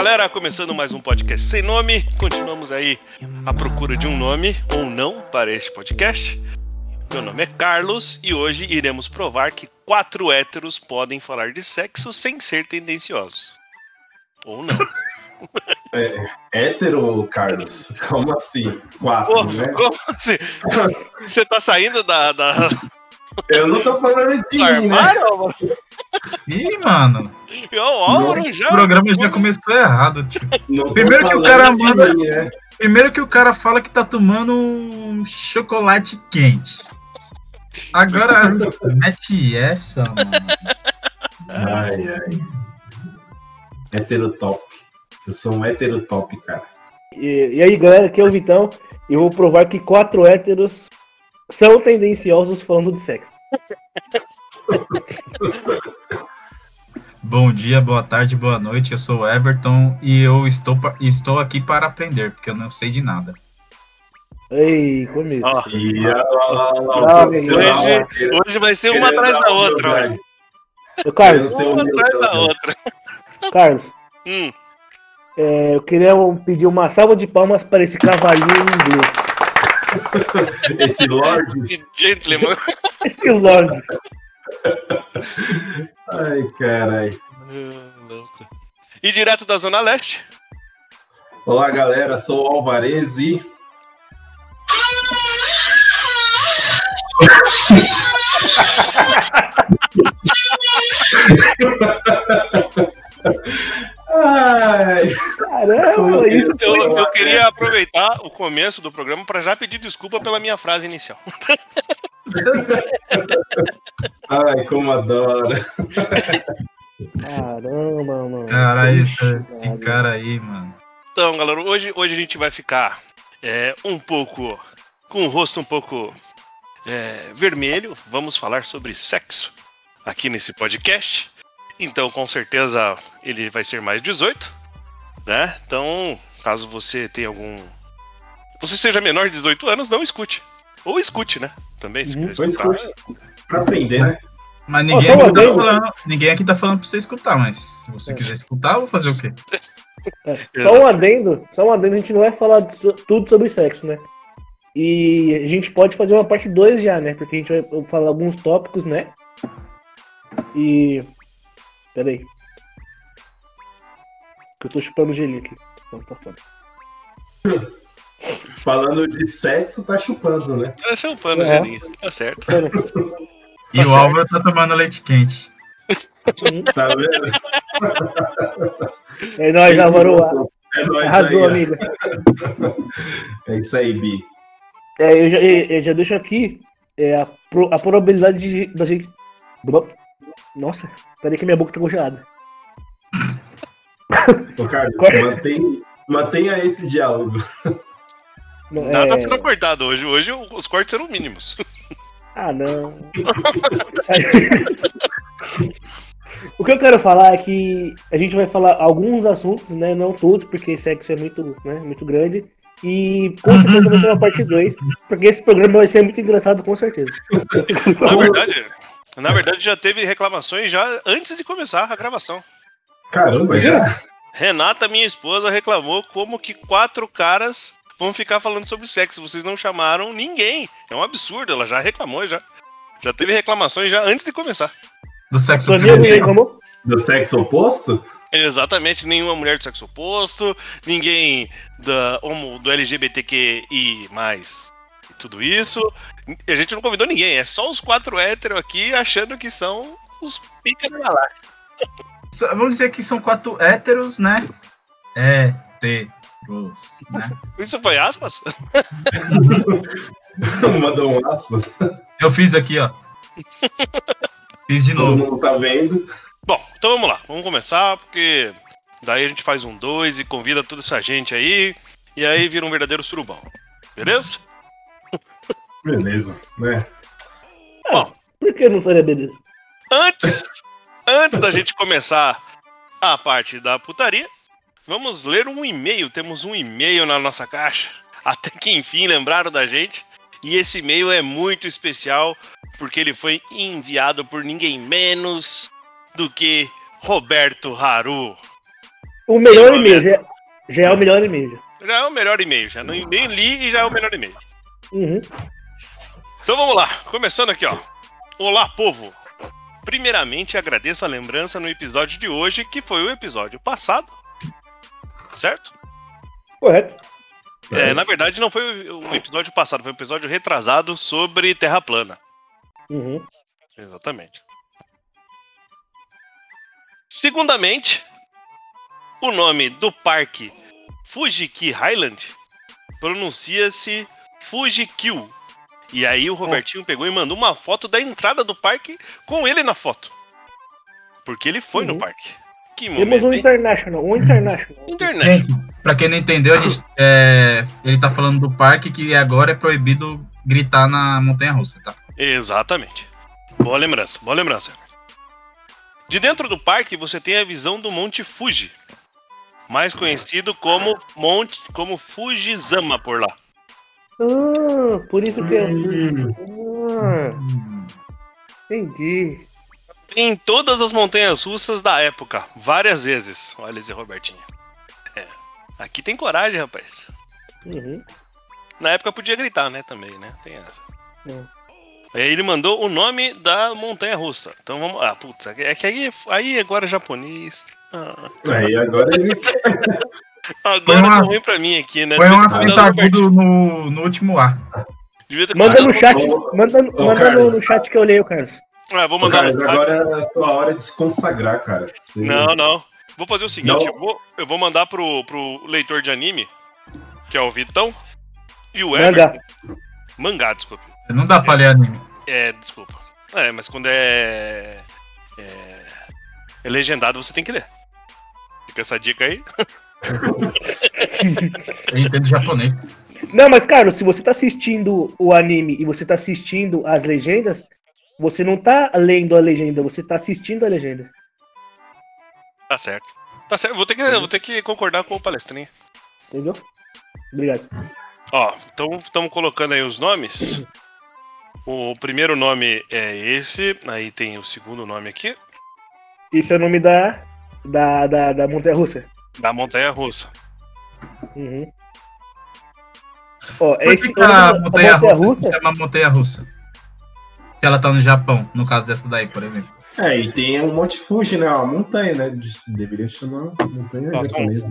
Galera? Começando mais um podcast sem nome. Continuamos aí à procura de um nome ou não para este podcast. Meu nome é Carlos e hoje iremos provar que quatro héteros podem falar de sexo sem ser tendenciosos. Ou não. É, hétero, Carlos? Como assim? Quatro, Pô, né? como assim? Você tá saindo da, da- Eu não tô falando de mim, né? Ih, mano, E o Álvaro já. o programa já começou errado, tio. Não Primeiro que o cara manda- mim, né? Primeiro que o cara fala que tá tomando um chocolate quente. Agora, mete essa, mano. Ai, ai. Hétero top. Eu sou um hétero top, cara. E, e aí, galera, aqui é o Vitão. E eu vou provar que quatro héteros são tendenciosos falando de sexo. Bom dia, boa tarde, boa noite. Eu sou o Everton e eu estou, estou aqui para aprender, porque eu não sei de nada. Ei, comigo. Ó, olha lá, lá, lá, o Ah, profissional hoje- hoje vai ser uma atrás da outra. hoje. Ô, Carlos, Uma humilde, atrás da outra. Carlos, Hum, é, eu queria pedir uma salva de palmas para esse cavalinho inglês. Esse Lorde. gentleman. Esse Lorde. Ai, carai. Ah, louco. E direto da Zona Leste. Olá, galera. Sou o Alvarez e. Ai, Caramba, isso Eu, foi. eu queria aproveitar o começo do programa para já pedir desculpa pela minha frase inicial. ai, como adoro. Caramba, mano. Caralho, esse, Puxa, esse cara. cara aí, mano. Então, galera, hoje, hoje a gente vai ficar é, um pouco com o rosto um pouco é, vermelho. Vamos falar sobre sexo aqui nesse podcast. Então, com certeza, ele vai ser mais 18, né? Então, caso você tenha algum. Você seja menor de 18 anos, não escute. Ou escute, né? Também, se quiser escutar. Pra aprender, né? Mas ninguém, aqui tá adendo. falando, ninguém aqui tá falando pra você escutar, mas se você É. quiser escutar, eu vou fazer o quê? É, Só um adendo, só um adendo, a gente não vai falar tudo sobre sexo, né? E a gente pode fazer uma parte 2 já, né? Porque a gente vai falar alguns tópicos, né? E. Pera aí. Que eu tô chupando gelinho aqui. Não, tá foda. Falando de sexo, tá chupando, né? Tá champando, É. gelinho. Tá certo. E Tá o certo. Álvaro tá tomando leite quente. Tá vendo? É nóis, Álvaro. É nóis Arrasou, aí, amiga. É isso aí, Bi. É, eu, já, eu já deixo aqui é, a, pro- a probabilidade de, da gente. Nossa, peraí que minha boca tá congelada. Ô, Carlos, Qual- mantém, mantenha esse diálogo. Não, Nada tá é- sendo cortado hoje. Hoje os cortes serão mínimos. Ah, não. o que eu quero falar é que a gente vai falar alguns assuntos, né? Não todos, porque sexo é muito, né, muito grande. E com certeza vai ter uma parte 2, porque esse programa vai ser muito engraçado, com certeza. Na verdade, na verdade já teve reclamações já antes de começar a gravação. Caramba, já? Renata, minha esposa, reclamou como que quatro caras vão ficar falando sobre sexo. Vocês não chamaram ninguém. É um absurdo, ela já reclamou já. Já teve reclamações já antes de começar. Do sexo reclamou? Do sexo oposto? Exatamente, nenhuma mulher do sexo oposto, ninguém da homo, do LGBTQI+, e tudo isso. A gente não convidou ninguém, é só os quatro héteros aqui achando que são os pica da galáxia. Vamos dizer que são quatro héteros, né? Héteros, né? Isso foi aspas? Mandou um aspas. Eu fiz aqui, ó. Fiz de Todo novo. mundo tá vendo. Bom, então vamos lá. Vamos começar, porque daí a gente faz um dois e convida toda essa gente aí. E aí vira um verdadeiro surubão. Beleza? Beleza, né? Bom, Por que não seria beleza? antes, antes da gente começar a parte da putaria, vamos ler um e-mail. Temos um e-mail na nossa caixa. Até que enfim lembraram da gente. E esse e-mail é muito especial porque ele foi enviado por ninguém menos do que Roberto Haru. O melhor Sim, e-mail, já, já é o melhor e-mail. Já é o melhor e-mail, já nem nem li e já é o melhor e-mail. Uhum. Então vamos lá, começando aqui, ó. Olá, povo. Primeiramente, agradeço a lembrança no episódio de hoje, que foi o episódio passado. Certo? Correto. É, na verdade, não foi o episódio passado, foi o episódio retrasado sobre Terra plana. Uhum. Exatamente. Segundamente, o nome do parque Fujiki Highland pronuncia-se Fujikyu. E aí o Robertinho pegou e mandou uma foto da entrada do parque com ele na foto. Porque ele foi no Uhum. parque. Que Temos um momento, hein? international, um international. Internet. Gente, pra quem não entendeu, a gente, é, ele tá falando do parque que agora é proibido gritar na montanha russa, tá? Exatamente. Boa lembrança, boa lembrança. De dentro do parque você tem a visão do Monte Fuji, mais conhecido como Monte, como Fujizama por lá. Ah, por isso que é. Hum, Ah, entendi. Em todas as montanhas russas da época, várias vezes. Olha esse Robertinho. É. Aqui tem coragem, rapaz. Uhum. Na época podia gritar, né? Também, né? Tem essa. Hum. Aí ele mandou o nome da montanha russa. Então vamos. Ah, putz, é que aí, aí agora é japonês. Ah, Aí agora ele. agora Foi uma- tá ruim pra mim aqui, né? Foi um Devia ter acento cuidado do Robertinho. agudo no, no último ar. Manda no chat, Ô, manda, ô, manda no, Carlos. no chat que eu leio, Carlos. Ah, vou mandar chat. agora é a sua hora de se consagrar, cara. Você- Não, não. Vou fazer o seguinte, eu vou, eu vou mandar pro, pro leitor de anime, que é o Vitão, e o Everton. Manga. Mangá, desculpa. Não dá pra ler anime. É, desculpa. É, mas quando é, é. é legendado, você tem que ler. Fica essa dica aí. Eu entendo japonês. Não, mas, Carlos, se você tá assistindo o anime e você tá assistindo as legendas, você não tá lendo a legenda, você tá assistindo a legenda. Tá certo. Tá certo. Vou ter que, vou ter que concordar com o palestrinha. Entendeu? Obrigado. Ó, então estamos colocando aí os nomes. O primeiro nome é esse, aí tem o segundo nome aqui, Esse é o nome da, da, da, da Montanha Russa. da montanha russa. Uhum. Ó, Por esse, que, a a montanha russa, se chama montanha russa? Se ela tá no Japão, no caso dessa daí, por exemplo. É, e tem um Monte Fuji, né? Uma montanha, né? De- Deveria chamar montanha Ó, japonesa.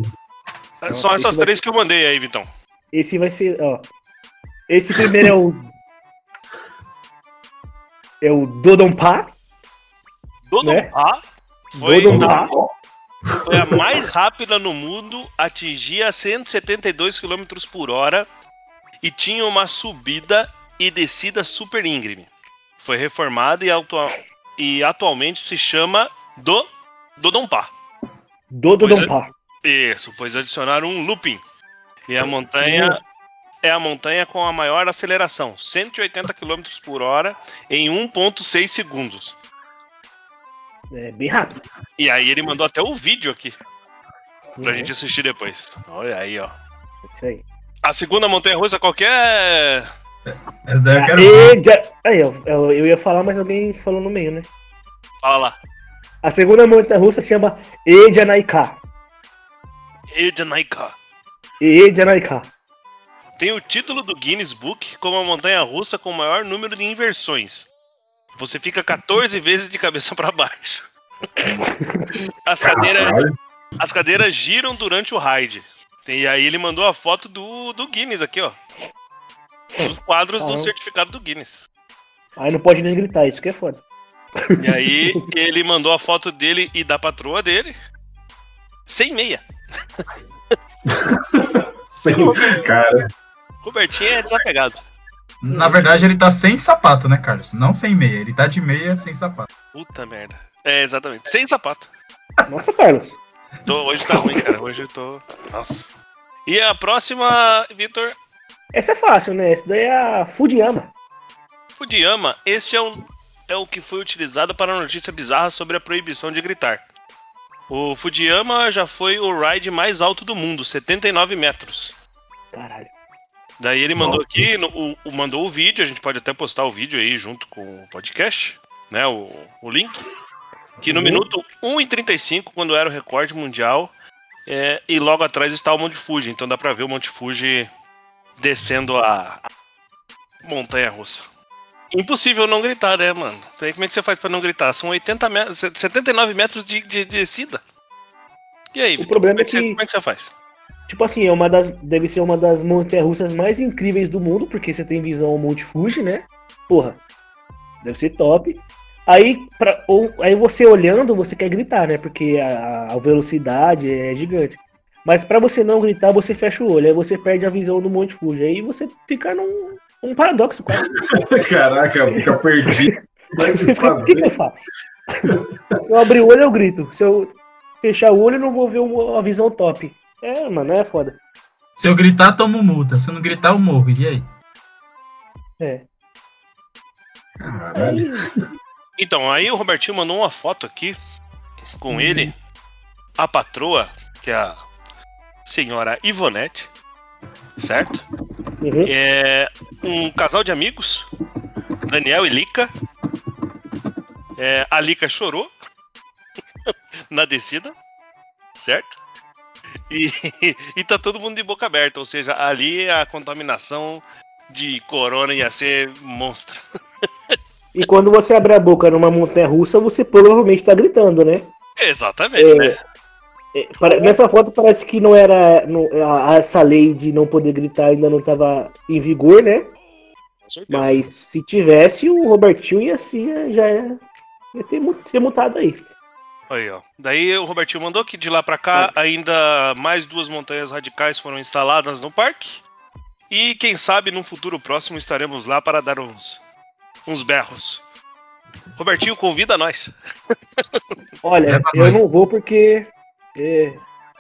São essas vai- três que eu mandei aí, Vitão. esse vai ser, ó. Esse primeiro é o. É o Dodonpa. Dodonpa foi, Dodonpa. Foi a mais rápida no mundo, atingia 172 km por hora e tinha uma subida e descida super íngreme. Foi reformada e, autua- e atualmente se chama do Dodonpa. Dodonpa. Isso, pois adicionaram um looping. E a montanha é a montanha com a maior aceleração, 180 km por hora em 1.6 segundos. É bem rápido. E aí ele mandou até o vídeo aqui pra Uhum, gente assistir depois. Olha aí, ó. Isso aí. A segunda montanha russa qualquer. Essa daí eu quero já- Aí, ó, eu, eu ia falar, mas alguém falou no meio, né? Fala lá. A segunda montanha russa se chama Ejanaika. Ednaika. Ejanaika. Tem o título do Guinness Book como a montanha russa com o maior número de inversões. Você fica 14 vezes de cabeça para baixo. As cadeiras, as cadeiras giram durante o ride. E aí ele mandou a foto do, do Guinness aqui, ó. Os quadros do Caramba. certificado do Guinness. Aí não pode nem gritar, isso que é foda. E aí ele mandou a foto dele e da patroa dele. Sem meia. Sim, cara. Robertinho é desapegado. Na verdade, ele tá sem sapato, né, Carlos? Não sem meia. Ele tá de meia sem sapato. Puta merda. É, exatamente. Sem sapato. Nossa, Carlos. Tô, hoje tá ruim, cara. Hoje eu tô. Nossa. E a próxima, Vitor, Essa é fácil, né? Essa daí é a Fudiyama. Fudiyama, esse é, um, é o que foi utilizado para a notícia bizarra sobre a proibição de gritar. O Fudiyama já foi o ride mais alto do mundo, 79 metros. Caralho. Daí ele mandou Nossa. aqui, no- o, o- mandou o vídeo, a gente pode até postar o vídeo aí junto com o podcast, né? O, o link. Que no Uhum. minuto 1 e 35, quando era o recorde mundial, é, e logo atrás está o Monte Fuji. Então dá pra ver o Monte Fuji descendo a, a montanha russa. Impossível não gritar, né, mano? Daí como é que você faz pra não gritar? São 80 metros, 79 metros de, de, de descida. E aí, O problema é é que- como é que você faz? Tipo assim, é uma das, deve ser uma das montanhas russas mais incríveis do mundo, porque você tem visão Monte Fuji, né? Porra, deve ser top. Aí, pra, ou, aí você olhando, você quer gritar, né? Porque a, a velocidade é gigante. Mas pra você não gritar, você fecha o olho, aí você perde a visão do Monte Fuji. Aí você fica num um paradoxo, cara. Caraca, fica perdido. O que, que eu faço? Se eu abrir o olho, eu grito. Se eu fechar o olho, eu não vou ver uma visão top. É, mano, é foda. Se eu gritar, tomo multa. Se eu não gritar, eu morro. E aí? É. Caralho. Então, aí o Robertinho mandou uma foto aqui com ele, a patroa, que é a senhora Ivonete, certo? Uhum. É um casal de amigos, Daniel e Lica. É, a Lica chorou na descida, certo? E, e tá todo mundo de boca aberta, ou seja, ali a contaminação de corona ia ser monstra. E quando você abre a boca numa montanha russa, você provavelmente tá gritando, né? Exatamente, É. né? É, pare- Nessa foto parece que não era. não- a- essa lei de não poder gritar ainda não tava em vigor, né? Mas se tivesse, o Robertinho ia, ser, já ia, ia ter, mu- ser mutado aí. Aí, ó. Daí o Robertinho mandou que de lá pra cá ainda mais duas montanhas radicais foram instaladas no parque. E quem sabe num futuro próximo estaremos lá para dar uns, uns berros. Robertinho, convida nós. Olha, Leva eu nós. não vou porque. É,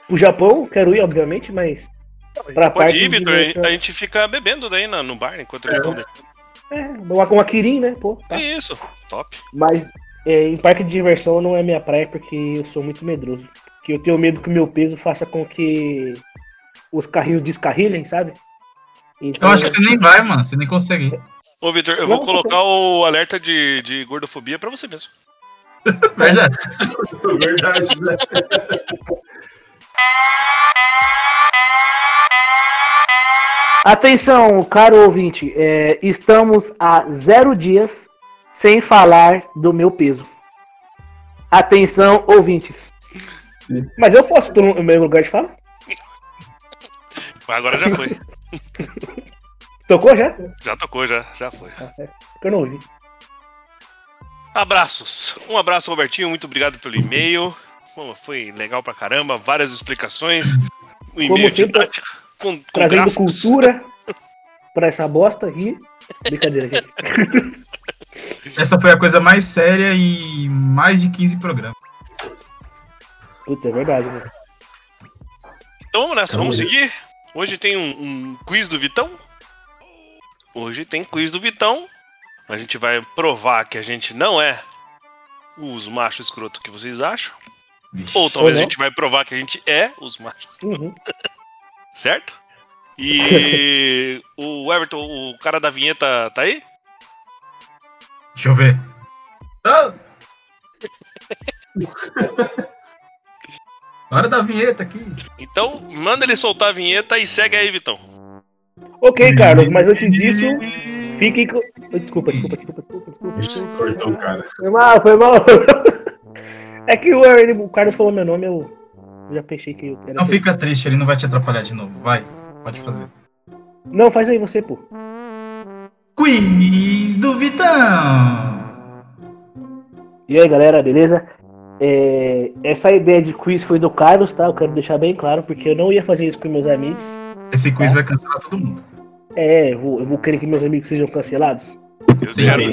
o Japão, quero ir, obviamente, mas. Pra Pode parte ir, Vitor. A gente fica bebendo daí no bar enquanto eles estão descendo. É, uma, uma Kirin, né? Pô, tá. É isso. Top. Mas é, em parque de diversão não é minha praia porque eu sou muito medroso. Que eu tenho medo que o meu peso faça com que os carrinhos descarrilhem, sabe? Eu Então, acho que você nem vai, mano. Você nem consegue. Ô, Vitor, eu Não, vou colocar o alerta de, de gordofobia pra você mesmo. Verdade. Verdade, né? Atenção, caro ouvinte, é, estamos há zero dias sem falar do meu peso. Atenção, ouvintes. Mas eu posso ter o meu lugar de fala? Agora já foi. Tocou já? Já tocou, já, já foi. Porque eu não ouvi. Abraços. Um abraço, Robertinho. Muito obrigado pelo e-mail. Pô, Foi legal pra caramba. Várias explicações. Um e-mail didático. Com, com Trazendo gráficos. cultura pra essa bosta e. Brincadeira, gente. Essa foi a coisa mais séria e mais de 15 programas. Putz, é verdade, né? Então vamos nessa, vamos seguir. Hoje tem um, um quiz do Vitão. Hoje tem quiz do Vitão. A gente vai provar que a gente não é os machos escroto que vocês acham. Ou talvez a gente vai provar que a gente é os machos, Uhum. certo? E o Everton, o cara da vinheta, tá aí? Deixa eu ver. Ah! Hora da vinheta aqui. Então manda ele soltar a vinheta e segue aí, Vitão. Ok, Carlos, mas antes disso, fiquem com. Desculpa, desculpa, desculpa, desculpa, desculpa. Cortou cara. Foi mal, foi mal. É que o, ele- o Carlos falou meu nome, eu já pensei que eu era. Não fica triste, ele não vai te atrapalhar de novo. Vai, pode fazer. Não, faz aí você, pô. Quiz do Vitão. E aí, galera, beleza? É, essa ideia de quiz foi do Carlos, tá? Eu quero deixar bem claro, porque eu não ia fazer isso com meus amigos. Esse quiz vai cancelar todo mundo. É, eu vou, eu vou querer que meus amigos sejam cancelados? Eu Sim, quero,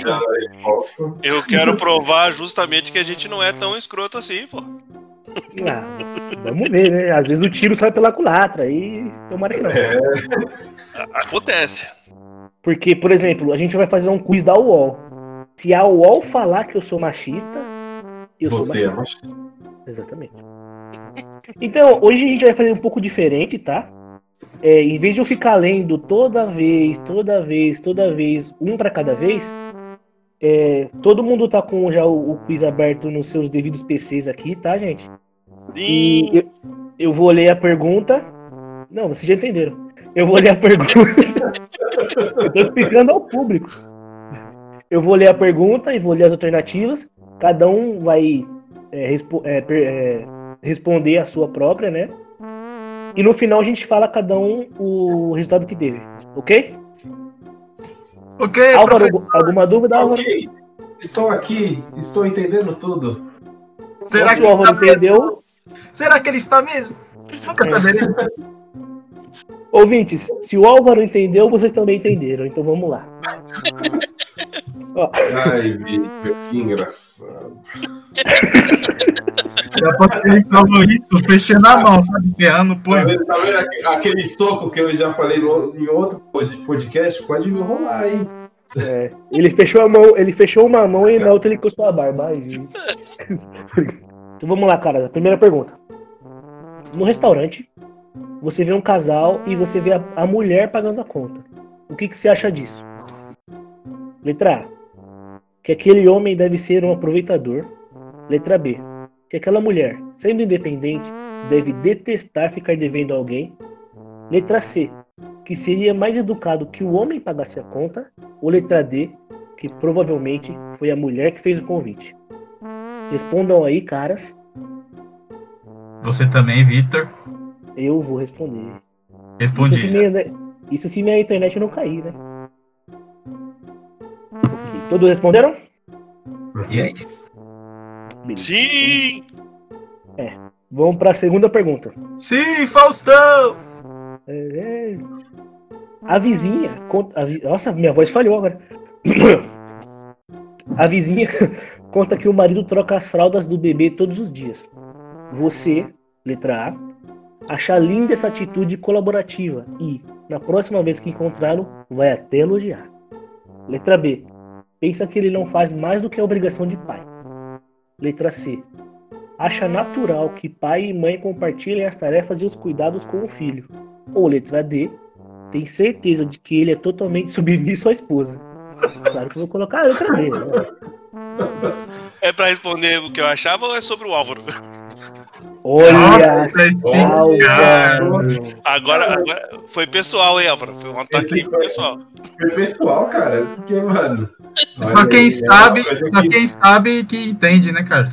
eu quero provar justamente que a gente não é tão escroto assim, pô. Ah, vamos ver, né? Às vezes o tiro sai pela culatra e tomara que não. É, Acontece. Porque, por exemplo, a gente vai fazer um quiz da UOL. Se a UOL falar que eu sou machista, eu você sou é machista. machista. Exatamente. Então, hoje a gente vai fazer um pouco diferente, tá? É, em vez de eu ficar lendo toda vez, toda vez, toda vez, um pra cada vez, é, todo mundo tá com já o, o quiz aberto nos seus devidos PCs aqui, tá, gente? E Sim. eu, eu vou ler a pergunta. Não, vocês já entenderam. Eu vou ler a pergunta. eu tô explicando ao público. Eu vou ler a pergunta e vou ler as alternativas. Cada um vai é, respo- é, é, responder a sua própria, né? E no final a gente fala cada um o resultado que teve. Ok? Ok, Álvaro, professor, alguma dúvida, Álvaro? Ok, estou aqui, estou entendendo tudo. será Se que, o Álvaro está mesmo? entendeu, será que ele está mesmo? Nunca saberemos. ouvintes, se o Álvaro entendeu, vocês também entenderam. Então vamos lá. Ai, Victor, que engraçado. Depois que ele falou isso, fechando a mão, sabe? Encerrando o Tá vendo, tá vendo aque- aquele soco que eu já falei no- em outro pod- podcast? Pode rolar, hein? É, ele fechou a mão, ele fechou uma mão e na outra ele cortou a barba. Gente. então vamos lá, cara. Primeira pergunta. No restaurante, você vê um casal e você vê a, a mulher pagando a conta. O que, que você acha disso? Letra A. Que aquele homem deve ser um aproveitador. Letra B. Que aquela mulher, sendo independente, deve detestar ficar devendo a alguém. Letra C. Que seria mais educado que o homem pagasse a conta. Ou letra D, que provavelmente foi a mulher que fez o convite. Respondam aí, caras. Você também, Vitor. Eu vou responder. Isso Respondi. se, minha, isso se minha internet não cair, né? Ok. Todos responderam? E é isso. Beleza. Sim! Vamos para a segunda pergunta. Sim, Faustão! É. A vizinha. conta- a vi- Nossa, minha voz falhou agora. A vizinha conta que o marido troca as fraldas do bebê todos os dias. Você, letra A, acha linda essa atitude colaborativa e, na próxima vez que encontrá-lo, vai até elogiar. Letra B. Pensa que ele não faz mais do que a obrigação de pai. Letra C. Acha natural que pai e mãe compartilhem as tarefas e os cuidados com o filho. Ou letra D, tem certeza de que ele é totalmente submisso à esposa. Claro que eu vou colocar a letra D. Né? É pra responder o que eu achava ou é sobre o Álvaro? Olha só, cara. Agora, agora foi pessoal, hein, Álvaro? Foi um ataque foi- pessoal. Foi pessoal, cara. Porque, mano. Só olha quem sabe, É coisa só que, quem sabe que entende, né, cara?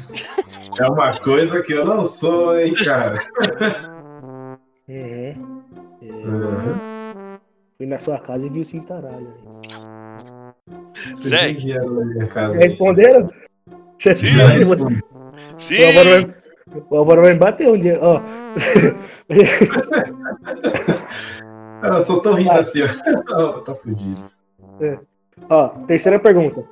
é uma coisa que eu não sou, hein, cara. Uhum. É, Uhum. fui na sua casa e vi o cintaralho. Vocês Segue. Responderam? Sim. Respondi. Sim! O Álvaro vai, me bater um dia. Ó. Eu só tô rindo assim, ó. tá fudido. Ó, terceira pergunta.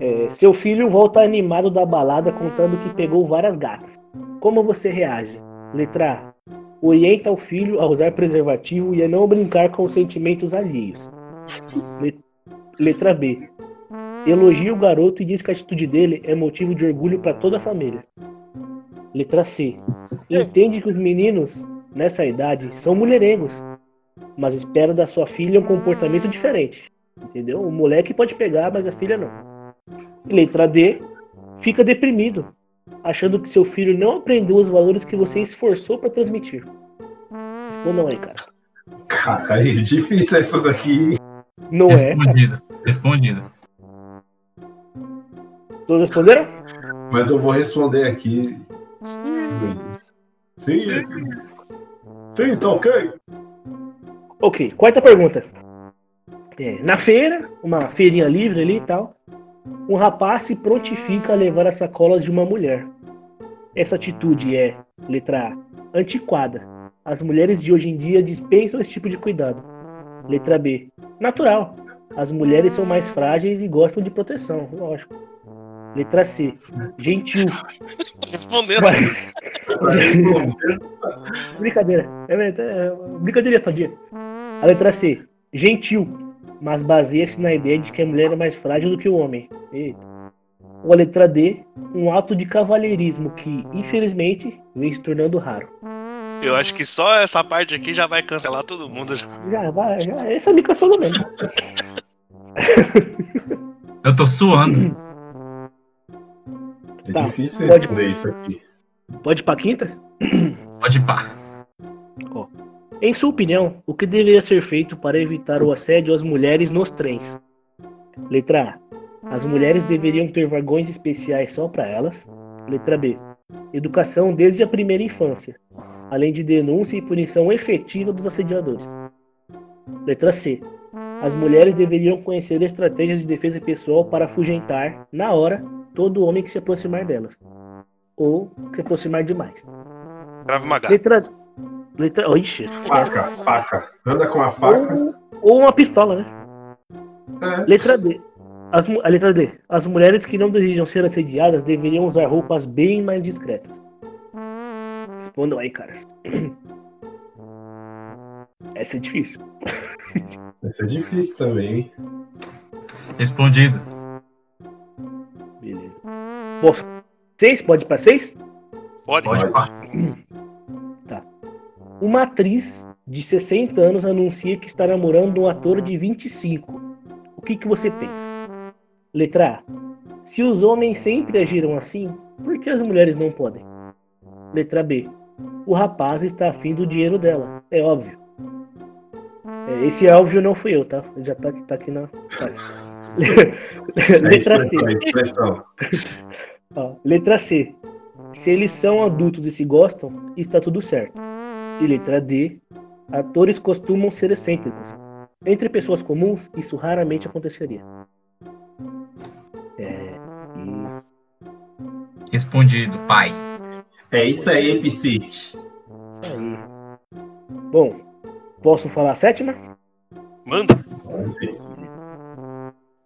É, seu filho volta animado da balada contando que pegou várias gatas. Como você reage? Letra A. Orienta o filho a usar preservativo e a não brincar com os sentimentos alheios. Le- Letra B. Elogia o garoto e diz que a atitude dele é motivo de orgulho para toda a família. Letra C. Entende que os meninos, nessa idade, são mulherengos, mas espera da sua filha um comportamento diferente. Entendeu? O moleque pode pegar, mas a filha não. E letra D, fica deprimido, achando que seu filho não aprendeu os valores que você esforçou para transmitir. Respondam aí, cara. Cara, é difícil essa daqui. Não é? Respondido. Respondido. Todos responderam? Mas eu vou responder aqui. Sim. Sim, tá ok. Ok, quarta pergunta. É, na feira, uma feirinha livre ali e tal, um rapaz se prontifica a levar as sacolas de uma mulher. Essa atitude é, letra A, antiquada. As mulheres de hoje em dia dispensam esse tipo de cuidado. Letra B. Natural. As mulheres são mais frágeis e gostam de proteção, lógico. Letra C. Gentil. Respondendo. Brincadeira. É, é, é, brincadeira, sadia. A letra C. Gentil. Mas baseia-se na ideia de que a mulher é mais frágil do que o homem. Eita. Ou a letra D. Um ato de cavalheirismo que, infelizmente, vem se tornando raro. Eu acho que só essa parte aqui já vai cancelar todo mundo. já. Já, vai, já. Essa me cancelou mesmo. Eu tô suando. É Tá, difícil pode- ler isso aqui. Pode ir pra quinta? Pode ir pá. Em sua opinião, o que deveria ser feito para evitar o assédio às mulheres nos trens? Letra A. As mulheres deveriam ter vagões especiais só para elas. Letra B. Educação desde a primeira infância, além de denúncia e punição efetiva dos assediadores. Letra C. As mulheres deveriam conhecer estratégias de defesa pessoal para afugentar, na hora, todo homem que se aproximar delas. Ou se aproximar demais. Grave Maga. Letra. Letra. Ixi. Faca, faca. Anda com a faca. Ou, ou uma pistola, né? É. Letra D. As, a letra D. As mulheres que não desejam ser assediadas deveriam usar roupas bem mais discretas. Respondam aí, caras. Essa é difícil. Essa é difícil também, hein? Respondido. Posso? Seis? Pode ir pra seis? Pode? Pode pá. Uma atriz de 60 anos anuncia que está namorando um ator de 25. O que, que você pensa? Letra A. Se os homens sempre agiram assim, por que as mulheres não podem? Letra B. O rapaz está afim do dinheiro dela. É óbvio. É, esse óbvio não fui eu, tá? Já tá, tá aqui na. É Letra C. Ó, letra C. Se eles são adultos e se gostam, está tudo certo. E letra D. Atores costumam ser excêntricos. Entre pessoas comuns, isso raramente aconteceria. É. E Respondido, pai. É isso aí, Epicite. isso aí. Bom, posso falar a sétima? Manda.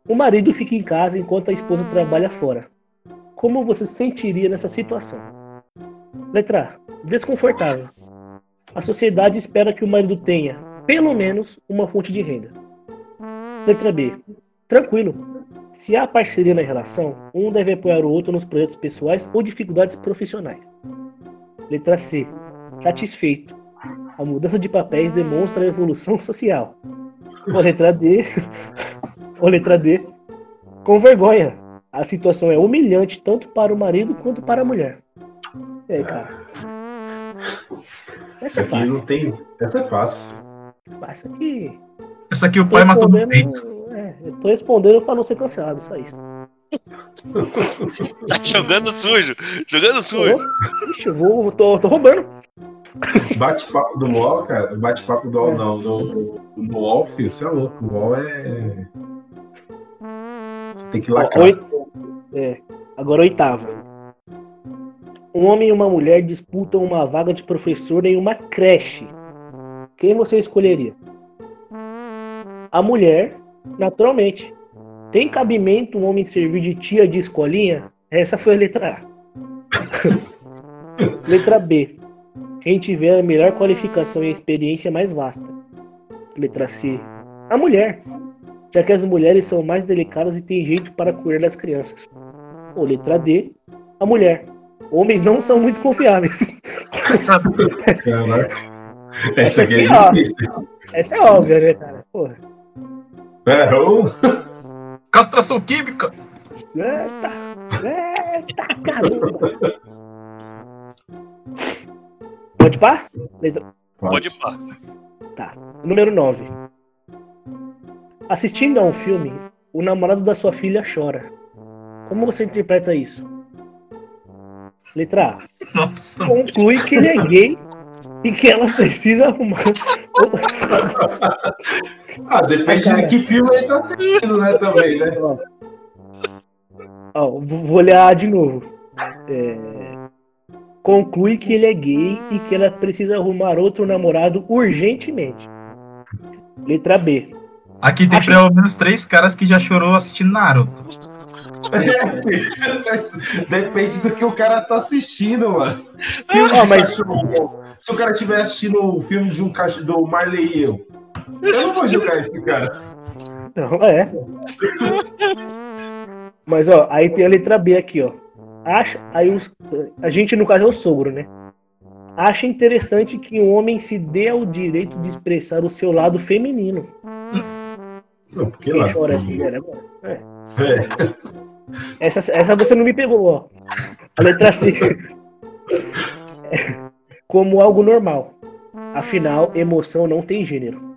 O marido fica em casa enquanto a esposa trabalha fora. Como você se sentiria nessa situação? Letra A. Desconfortável. A sociedade espera que o marido tenha, pelo menos, uma fonte de renda. Letra B. Tranquilo. Se há parceria na relação, um deve apoiar o outro nos projetos pessoais ou dificuldades profissionais. Letra C. Satisfeito. A mudança de papéis demonstra a evolução social. Ou letra D. Ou letra D. Com vergonha. A situação é humilhante tanto para o marido quanto para a mulher. E aí, cara? Essa Essa é aqui fácil. não tem. Essa é fácil. Essa aqui. Essa aqui o pai matou no peito. respondendo, é, eu tô respondendo pra não ser cancelado, só isso. Tá jogando sujo. Jogando sujo. Ixi, eu vou, tô, tô roubando. Bate-papo do UOL, cara. Bate-papo do UOL, não. Do, do UOL, filho, você é louco. O UOL é. Você tem que lacrar. Oito, é, agora oitava. Um homem e uma mulher disputam uma vaga de professor em uma creche. Quem você escolheria? A mulher, naturalmente. Tem cabimento um homem servir de tia de escolinha? Essa foi a letra A. letra B. Quem tiver a melhor qualificação e experiência mais vasta. Letra C. A mulher já que as mulheres são mais delicadas e têm jeito para cuidar das crianças. Ou letra D, a mulher. Homens não são muito confiáveis. Caraca. Essa aqui é ó. difícil. Essa é óbvia, né, cara? Porra. É, ou- Castração química. Eita, eita, caramba. Pode par? Pode ir pá. Número 9. Assistindo a um filme, o namorado da sua filha chora. Como você interpreta isso? Letra A. Nossa. conclui que ele é gay e que ela precisa arrumar. Ah, depende Cara. de que filme ele tá assistindo, né? Também, né? Ó, Ó, vou vou olhar de novo. É, Conclui que ele é gay e que ela precisa arrumar outro namorado urgentemente. Letra B. Aqui tem Acho- pelo menos três caras que já chorou assistindo Naruto. É, Depende do que o cara tá assistindo, mano. Filme mas- cachorro. Se o cara estiver assistindo o filme de um cachorro do Marley e eu, eu não vou julgar esse cara. Não, é. Mas, ó, aí tem a letra B aqui, ó. Acha, aí os, a gente, no caso, é o sogro, né? Acha interessante que um homem se dê ao direito de expressar o seu lado feminino. Não, porque Quem lá. chora é. É. É. Essa, essa você não me pegou, ó. A letra C. Como algo normal. Afinal, emoção não tem gênero.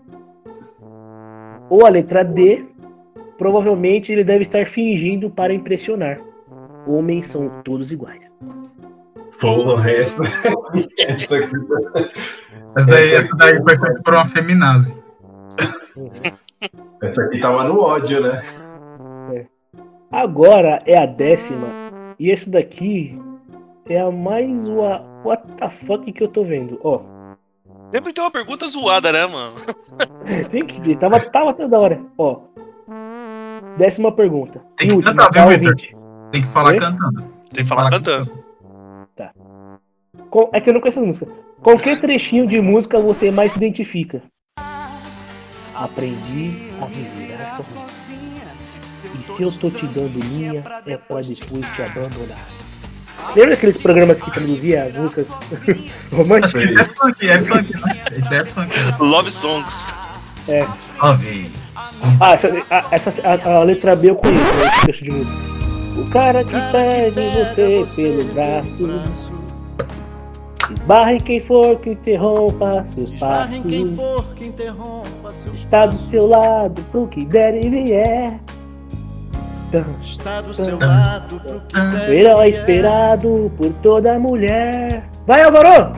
Ou a letra D. Provavelmente ele deve estar fingindo para impressionar. Homens são todos iguais. Porra, essa, essa aqui. Essa daí, Essa essa daí foi feita por uma feminazi. Essa aqui tava no ódio, né? Agora é a décima. E esse daqui é a mais wa- what the fuck que eu tô vendo. Ó, Sempre tem uma pergunta zoada, né, mano? tem que ver. Tava, tava toda hora. Ó. Décima pergunta. Tem que última, cantar, tá, viu, ouvinte? Tem que falar Oi? cantando. Tem que falar cantando. Com- É que eu não conheço essa música. Com que trechinho de música você mais se identifica? Aprendi a viver sozinha. E se eu tô te dando minha, é pra depois te abandonar. Lembra aqueles programas que traduzia músicas Acho que românticas? isso é funk, é funk, né? Isso é funk. né? Love Songs. Ó, vem. Ah, essa, a, essa- a- a letra B eu conheço, né, trecho de música. O cara que perde você pelo braço. Esbarre quem for que interrompa seus passos. Esbarre quem for que interrompa seus Está do seu lado pro que der e vier. Está do seu lado pro que O der herói e vier. esperado por toda mulher. Vai, Álvaro!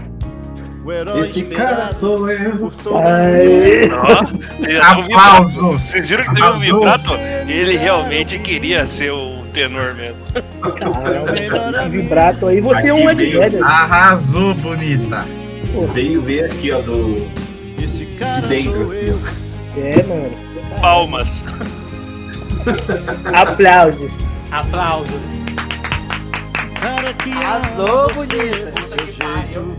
O herói Esse cara sou eu. por toda Ai. Vibrato. Aplausos. Vocês viram que teve um vibrato? Ele realmente queria ser o tenor mesmo. Caramba, esse vibrato aí. Você é um Aqui Ed. Vedder. Arrasou, bonita. Veio ver aqui, ó, do, Esse cara de dentro, assim, eu. É, mano. Palmas. Aplausos. Aplausos. Cara que Arrasou, bonita. do seu jeito.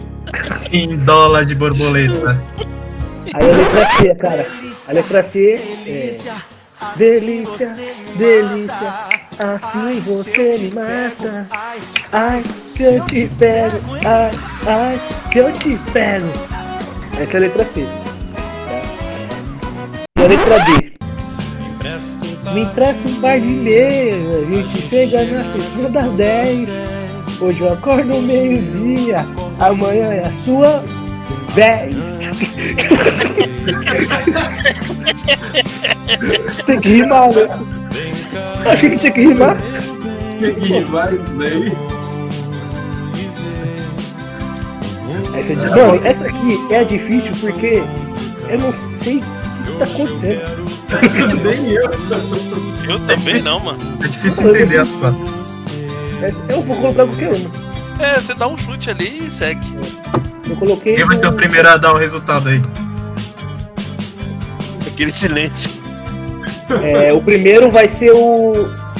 Em dólar de borboleta. Aí a letra C, cara. A letra C é. Delícia, delícia, assim você me mata. Ai, se eu te pego, ai, ai, se eu te pego. Essa é a letra C. Tá? E a letra D. Me empresta um par de meias, a gente chega na sessão das 10. Hoje eu acordo meio-dia, amanhã é a sua vez. tem que rimar, né? Achei que tinha que rimar. Tem que rimar isso daí. Essa, é de- não, essa aqui é difícil porque eu não sei o que tá acontecendo. Nem eu. Eu também não, mano. É difícil entender as. Essa- Eu vou colocar qualquer uma. É, você dá um chute ali e segue. Eu coloquei. Quem vai ser o primeiro a dar o resultado aí? Aquele silêncio. É, o primeiro vai ser o.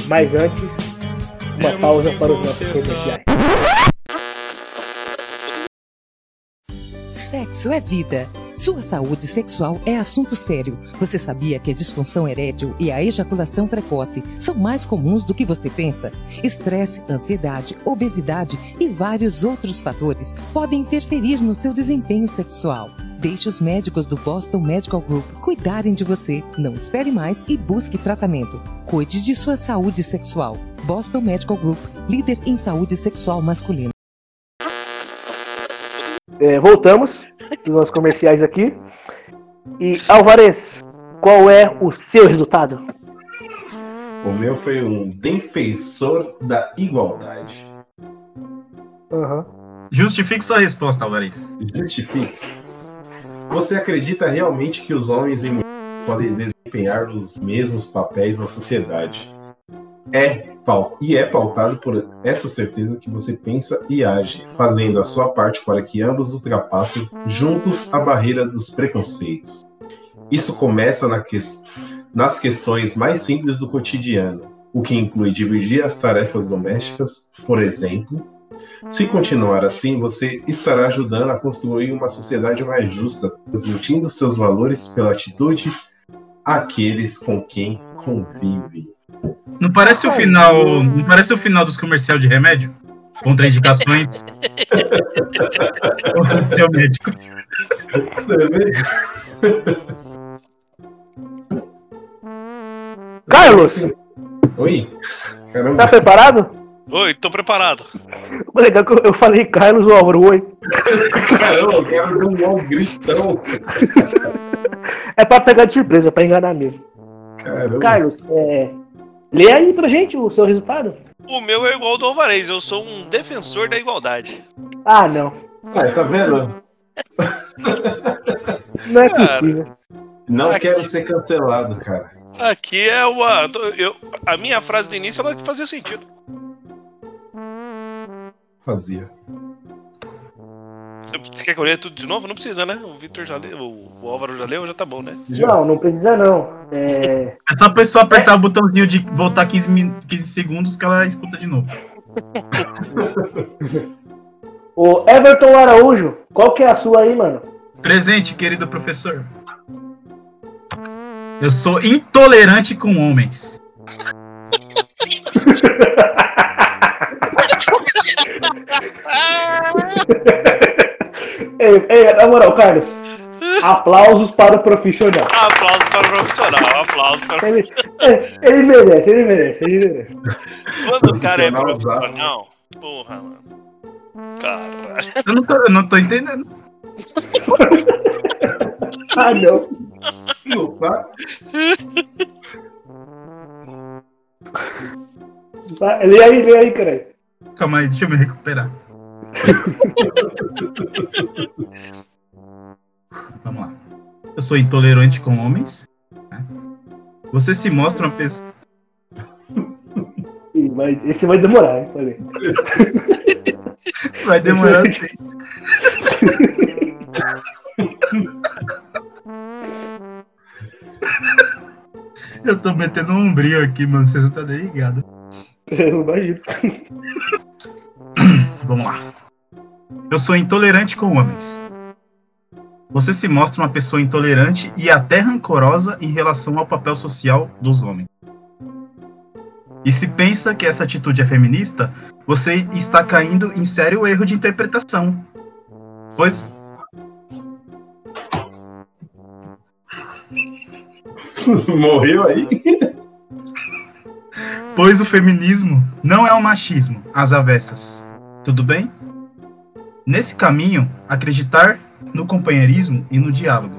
Mas antes, uma pausa para os nossos comerciais. Sexo é vida. Sua saúde sexual é assunto sério. Você sabia que a disfunção erétil e a ejaculação precoce são mais comuns do que você pensa? Estresse, ansiedade, obesidade e vários outros fatores podem interferir no seu desempenho sexual. Deixe os médicos do Boston Medical Group cuidarem de você. Não espere mais e busque tratamento. Cuide de sua saúde sexual. Boston Medical Group, líder em saúde sexual masculina. É, voltamos dos nossos comerciais aqui. E Alvarez, qual é o seu resultado? O meu foi um defensor da igualdade. Aham. Justifique sua resposta, Alvarez. Justifique. Você acredita realmente que os homens e mulheres podem desempenhar os mesmos papéis na sociedade? É e é pautado por essa certeza que você pensa e age, fazendo a sua parte para que ambos ultrapassem juntos a barreira dos preconceitos. Isso começa na ques- nas questões mais simples do cotidiano, o que inclui dividir as tarefas domésticas, por exemplo. Se continuar assim, você estará ajudando a construir uma sociedade mais justa, transmitindo seus valores pela atitude àqueles com quem convive. Não parece o final. Não parece o final dos comercial de remédio? Contraindicações. Consulte seu médico. Carlos, Oi? tá Caramba, preparado? Oi, tô preparado. Legal que eu- falei Carlos, o Álvaro, oi. caramba, eu quero dar um gritão. É pra pegar de surpresa, pra enganar mesmo. Caramba. Carlos, é... lê aí pra gente o seu resultado. O meu é igual ao do Alvarez, eu sou um defensor da igualdade. Ah, não. Ah, tá vendo? Não é Cara. possível. Não Aqui. quero ser cancelado, cara. Aqui é uma. Eu, a minha frase do início ela fazia sentido. Fazia. Você, quer que eu leia tudo de novo? Não precisa, né? O Victor já leu, o, Álvaro já leu, já tá bom, né? Não, não precisa não. É... É só a pessoa apertar o botãozinho de voltar 15, min- 15 segundos que ela escuta de novo. O Everton Araújo, qual que é a sua aí, mano? Presente, querido professor. Eu sou intolerante com homens. Ei, ei, na moral, Carlos. Aplausos para o profissional. Aplausos para o profissional, aplausos para o Ele, ele merece, ele merece, ele merece. Quando o cara é Profissional porra, mano. Caralho. Eu não tô, eu não tô entendendo. Ah, não. Não? Vai, Lê aí, lê aí, caralho. Calma aí, deixa eu me recuperar. Vamos lá. Eu sou intolerante com homens. né? Você se mostra uma pessoa. Mas esse vai demorar, hein? Falei. Vai demorar. Esse- Eu tô metendo um ombrinho aqui, mano. Vocês não estão nem ligados. Eu imagino. Vamos lá. Eu sou intolerante com homens. Você se mostra uma pessoa intolerante e até rancorosa em relação ao papel social dos homens. E se pensa que essa atitude é feminista, você está caindo em sério erro de interpretação. Pois Morreu aí? Pois o feminismo não é um machismo, às avessas. Tudo bem? Nesse caminho, acreditar no companheirismo e no diálogo.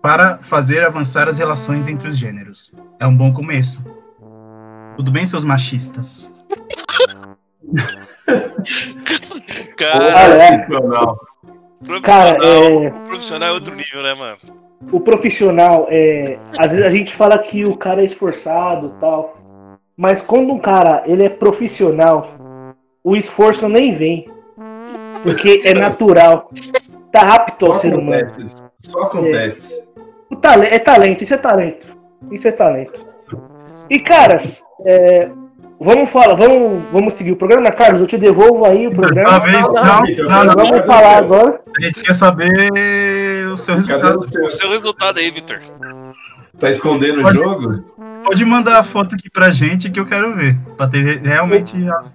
Para fazer avançar as relações entre os gêneros. É um bom começo. Tudo bem, seus machistas? Cara, é. Profissional. Cara, profissional, é, profissional é outro nível, né, mano? o profissional, é, às vezes a gente fala que o cara é esforçado e tal, mas quando um cara ele é profissional, o esforço nem vem, porque é natural, tá apto Só ao ser humano. acontece. Só acontece. O tale- é talento, isso é talento, isso é talento. E caras, é, vamos falar, vamos, vamos seguir o programa, Carlos, eu te devolvo aí o programa. Talvez não, não, Vitor, não, não, Vamos falar agora. A gente quer saber o seu resultado. o seu? O seu resultado aí, Victor. Tá escondendo o Pode- jogo? Pode mandar a foto aqui pra gente que eu quero ver. Pra ter realmente. as-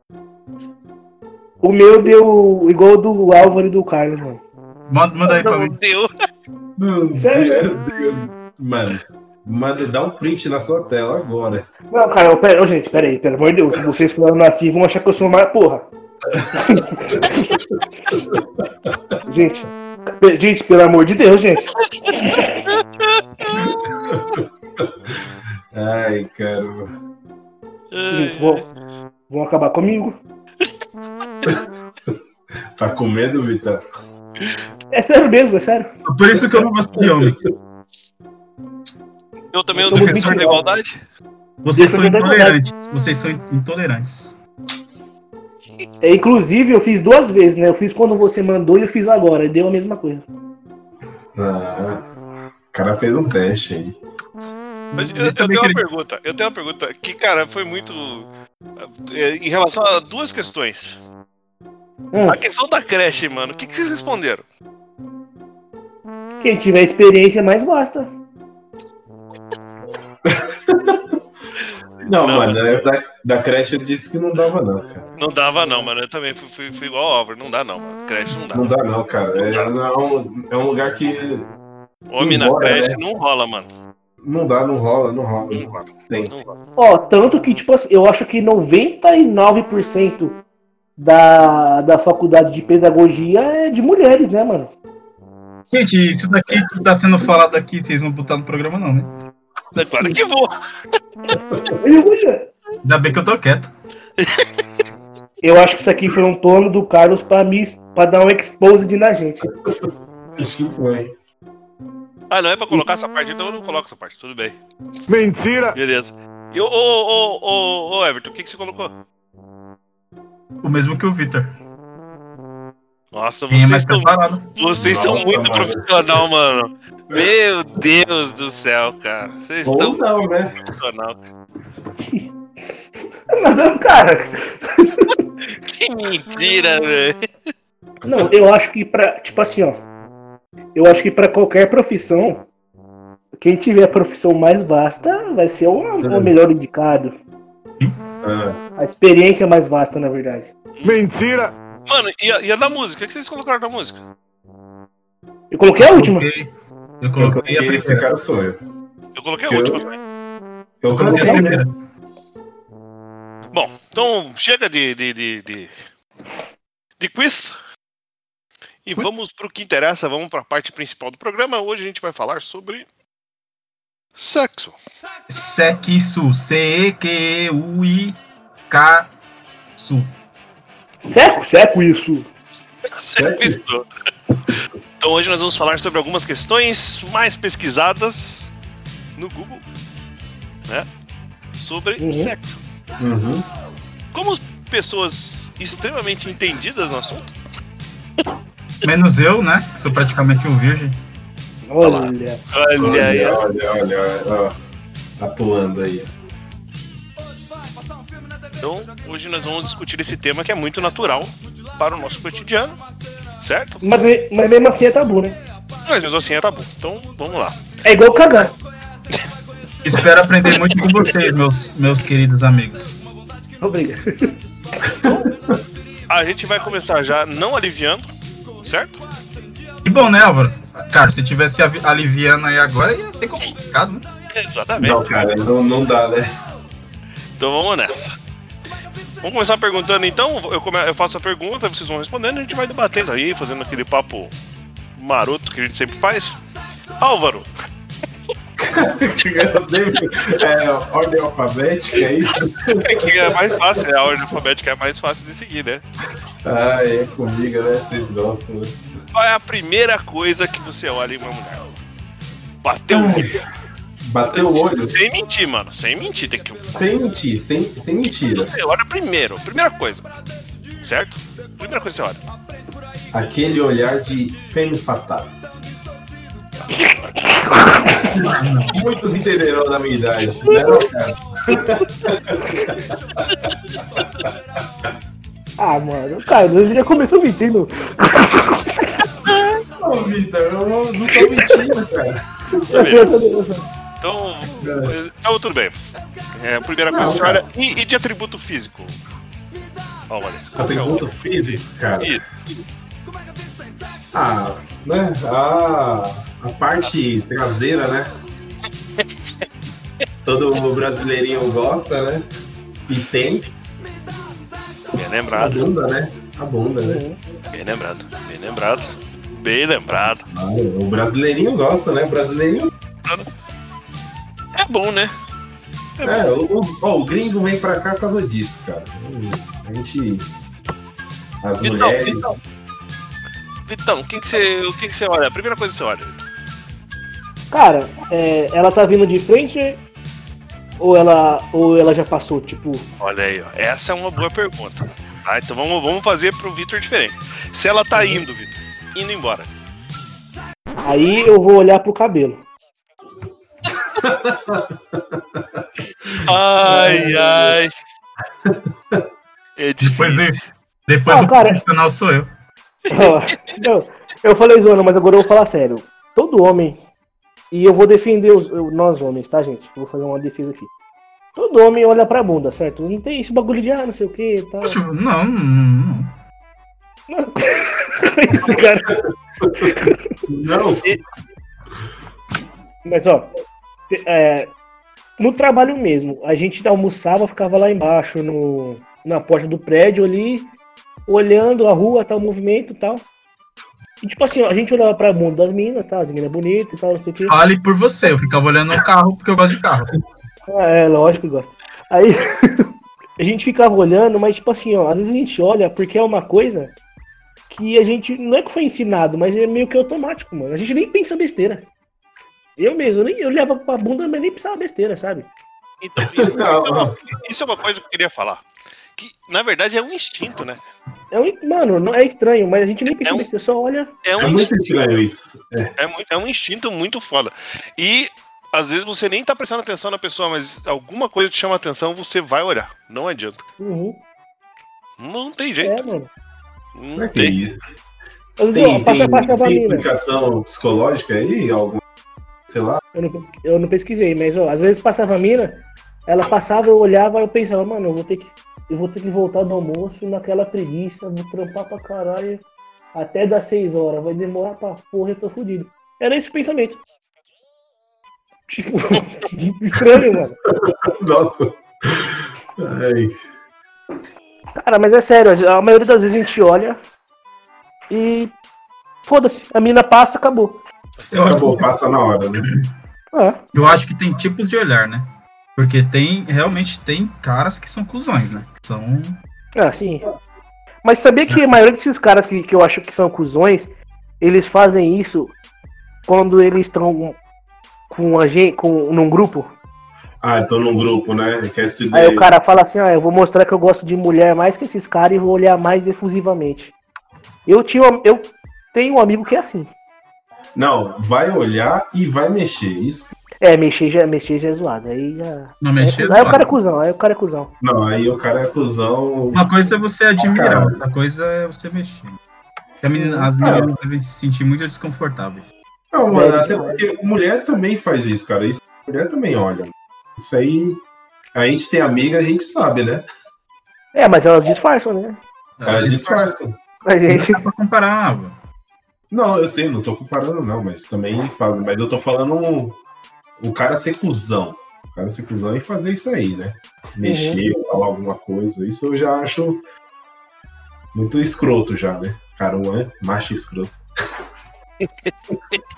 O meu deu igual o do Álvaro e do Carlos, mano. Manda, manda aí pra mim. deu. Meu Sério? Deus. Mano, manda, dá um print na sua tela agora. Não, cara, eu- pera, gente, pera aí, pelo amor de Deus. Se vocês forem nativos, vão achar que eu sou mais porra. gente, gente, pelo amor de Deus, gente. Ai, caramba. Gente, vão, vão acabar comigo. Tá com medo, Vitor? É sério mesmo, é sério. Por isso que eu não gosto de homens. Eu também Eu sou defensor da 29. igualdade. Vocês são intolerantes. Vocês são intolerantes. É, inclusive, eu fiz duas vezes, né? Eu fiz quando você mandou e eu fiz agora. E deu a mesma coisa. Ah, cara fez um teste aí. Mas eu, eu tenho uma pergunta. Eu tenho uma pergunta que, cara, foi muito. É, Em relação a duas questões. Hum. A questão da creche, mano, o que, que vocês responderam? Quem tiver experiência mais gosta. Não, Não. mano, né, da, da creche eu disse que não dava, não, cara. Não dava, não, mano. Eu também fui, fui- fui igual ao Álvaro. Não dá, não, mano. Creche não dá. Não dá, não, cara. É, é um, é um lugar que Homem na Embora, creche né? não rola, mano. Não dá, não rola, não rola. Não rola. Tem. Ó, tanto que, tipo assim, eu acho que 99% da, da faculdade de pedagogia é de mulheres, né, mano? Gente, isso daqui que tá sendo falado aqui, vocês vão botar no programa, não, né? É claro que vou. Ainda bem que eu tô quieto. Eu acho que isso aqui foi um plano do Carlos pra, me, pra dar um exposed na gente. Acho que foi. Ah, não é pra colocar essa parte, então eu não coloco essa parte. Tudo bem. Mentira! Beleza. E ô, ô, ô, ô, ô, Everton, o que, que você colocou? O mesmo que o Victor. Nossa, Quem é vocês mais estão? Vocês são Nossa, muito mano. profissional, mano. Meu Deus do céu, cara. Vocês estão não, né? profissional. Mas não, cara. Que mentira, velho. Não, eu acho que pra. Tipo assim, ó. Eu acho que pra qualquer profissão, quem tiver a profissão mais vasta vai ser o, o melhor indicado. Ah, A experiência mais vasta, na verdade. Mentira! Mano, e a, e a da música? O que vocês colocaram na música? Eu coloquei a última. Coloquei- Eu eu coloquei a coloquei esse primeira. cara sou eu. Eu coloquei a Que eu- última também. Eu Eu coloquei a coloquei, né? primeira. Bom, então chega de, de, de, de, de quiz. E vamos pro que interessa, vamos pra parte principal do programa. Hoje a gente vai falar sobre sexo. Sexo. C-E-Q-U-I-K-Su. Seco, seco isso. Sexo. Então hoje nós vamos falar sobre algumas questões mais pesquisadas no Google, né? Sobre Uhum. sexo. Uhum. Como pessoas extremamente entendidas no assunto, Menos eu, né? Sou praticamente um virgem. Olha. olha aí, Olha, ó. olha, olha, olha, ó. Atuando aí. Então, hoje nós vamos discutir esse tema que é muito natural para o nosso cotidiano, certo? Mas, mas mesmo assim é tabu, né? Mas mesmo assim é tabu. Então, vamos lá. É igual cagar. Espero aprender muito com vocês, meus, meus queridos amigos. Obrigado. A gente vai começar já não aliviando, certo? E bom, né, Álvaro? Cara, se tivesse aliviando aí agora, ia ser complicado, né? Exatamente. Não, cara, não, não dá, né? Então vamos nessa. Vamos começar perguntando então. Eu, come- eu faço a pergunta, vocês vão respondendo e a gente vai debatendo aí, fazendo aquele papo maroto que a gente sempre faz. Álvaro, é, ordem alfabética, é isso? é que é mais fácil, é a ordem alfabética é mais fácil de seguir, né? Ah, é comigo, né? Vocês gostam, né? Qual é a primeira coisa que você olha em uma mulher? Bateu o olho. Bateu o olho. Sem mentir, mano. Sem mentir. Tem que... Sem mentir, sem, sem mentira. Você olha primeiro. Primeira coisa. Certo? Primeira coisa que você olha. Aquele olhar de femme fatale. Muitos entenderão da minha idade, né, cara? Ah, mano, cara, ele já começou mentindo. Ô, Vitor, eu não, não tô mentindo, cara. Então, então tudo bem. É, a primeira coisa Não, olha. E, e de atributo físico? Ó, Vanessa, qual que é o Atributo outro? físico, cara. Isso. Ah, né? A, a parte traseira, né? Todo brasileirinho gosta, né? E tem Bem a lembrado, bunda, né? A bunda, né? bem lembrado, bem lembrado. Bem lembrado. Ah, o brasileirinho gosta, né? O brasileirinho. É bom, né? É, o, o, ó, o gringo vem pra cá por causa disso, cara. A gente. As Então, mulheres. então. Vitão, o que, que, você, o que, que você olha? A primeira coisa que você olha. Cara, é, ela tá vindo de frente ou ela, ou ela já passou? Tipo, Olha aí, ó. Essa é uma boa pergunta. Tá? Então vamos, vamos fazer pro Vitor diferente. Se ela tá indo, Vitor, indo embora. aí eu vou olhar pro cabelo. Ai, ai. É Depois, difícil. depois Ah, o cara. profissional sou eu. Não, eu falei zoando, mas agora eu vou falar sério. Todo homem, e eu vou defender os, eu- nós homens, tá, gente? Vou fazer uma defesa aqui. Todo homem olha pra bunda, certo? Não tem esse bagulho de, ah, não sei o que tal. Não, não, não. Esse cara. Não, Mas, ó, é, no trabalho mesmo, a gente almoçava, ficava lá embaixo, no, na porta do prédio ali, olhando a rua, tal, o movimento e tal. E, tipo assim, a gente olhava pra bunda das minas, tá? As minas bonitas e tal, não sei o que. Fale por você, eu ficava olhando o carro porque eu gosto de carro. Ah, é, lógico que gosta. Aí a gente ficava olhando, mas tipo assim, ó, às vezes a gente olha porque é uma coisa que a gente não é que foi ensinado, mas é meio que automático, mano. A gente nem pensa besteira. Eu mesmo, eu, nem, eu olhava pra bunda, mas nem pensava besteira, sabe? Então, isso, isso é uma, isso é uma coisa que eu queria falar. Que, na verdade, é um instinto, né? É um, mano, não é estranho, mas a gente nem pensa É um- besteira, só olha. É um, é muito instinto, estranho isso. É. é, muito- é um instinto muito foda. E às vezes você nem tá prestando atenção na pessoa, mas alguma coisa te chama a atenção, você vai olhar. Não adianta. Uhum, Não tem é, jeito. mano. Não é que é tem. isso? Tem, passa passa tem mina. explicação psicológica aí? Algum, sei lá? Eu não, eu não pesquisei, mas ó, às vezes passava a mina, ela passava, eu olhava, eu pensava, mano, eu vou ter que. Eu vou ter que voltar do almoço naquela preguiça, vou trampar pra caralho até das 6 horas, vai demorar pra porra, eu tô fudido. Era esse o pensamento. Tipo, estranho, mano. Nossa. Ai. Cara, mas é sério, a maioria das vezes a gente olha e. Foda-se, a mina passa, acabou. Eu Acabou, acho, passa na hora, né? Ah, eu acho que tem tipos de olhar, né? Porque tem, realmente tem caras que são cuzões, né? Que são. ah, sim. Mas sabia que a maioria desses caras que, que eu acho que são cuzões, eles fazem isso quando eles estão com a gente, com, num grupo. Ah, eu tô num grupo, né? Quer se Aí o cara fala assim, ah, eu vou mostrar que eu gosto de mulher mais que esses caras e vou olhar mais efusivamente. Eu tinha, eu tenho um amigo que é assim. Não, vai olhar e vai mexer. Isso. É, mexer já, mexer já é zoado. Aí já. Não Aí, mexer. aí o cara é cuzão, aí o cara é cuzão. Não, aí o cara é cuzão. Uma coisa é você admirar, Cara. outra coisa é você mexer. A menina- as meninas devem se sentir muito desconfortáveis. Não, mano, É, até porque mulher também faz isso, cara. Isso, mulher também olha. Isso aí. A gente tem amiga, a gente sabe, né? É, mas elas disfarçam, né? Elas disfarçam. A gente. Dá pra comparar, vô. Não, eu sei, não tô comparando, não, mas também fazem. Mas eu tô falando o, cara ser cuzão. O cara ser cuzão e fazer isso aí, né? Mexer, falar alguma coisa. Isso eu já acho muito escroto já, né? Cara, um é macho escroto.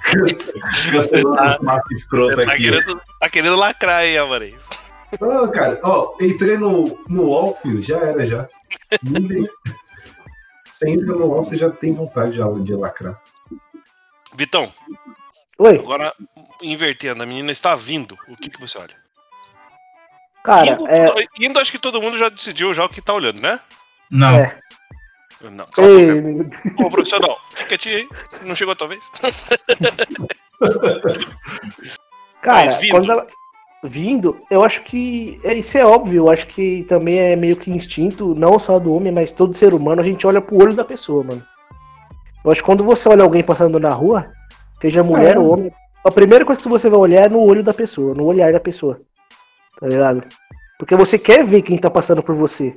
Cance- Cancelando o macho escroto Tá aqui. querendo, tá querendo lacrar aí, Alvarez. Ah, cara, ó, entrei no, no UOL, filho, já era, já. Você entra no UOL, você já tem vontade já de lacrar. Vitão, Oi, agora invertendo, a menina está vindo. O que, que você olha? cara, indo, é. indo, acho que todo mundo já decidiu já o que tá olhando, né? Não. É. Não, cala a boca. Ei, Ô, profissional, fica quietinho aí. Não chegou a tua vez? Cara, Mas vindo. quando ela. Vindo, eu acho que. é, Isso é óbvio, eu acho que também é meio que instinto, não só do homem, mas todo ser humano, a gente olha pro olho da pessoa, mano. Eu acho que quando você olha alguém passando na rua, seja mulher É. ou homem, a primeira coisa que você vai olhar é no olho da pessoa, no olhar da pessoa. Tá ligado? Porque você quer ver quem tá passando por você.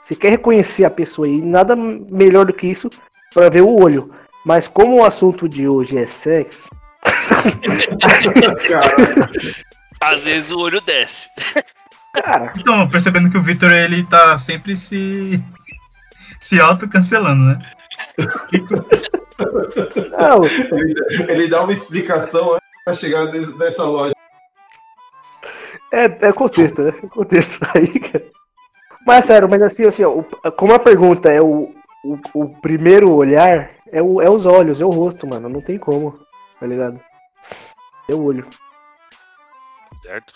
Você quer reconhecer a pessoa e nada melhor do que isso pra ver o olho. Mas como o assunto de hoje é sexo, Às vezes o olho desce. cara, Então, percebendo que o Victor ele tá sempre se se auto-cancelando, né? não, ele, ele dá uma explicação antes pra chegar ne- nessa loja. É, é contexto, né? É contexto aí, cara. Mas sério, mas assim, assim, ó, como a pergunta é o, o, o primeiro olhar, é, o, é os olhos, é o rosto, mano. Não tem como, tá ligado? É o olho. Certo?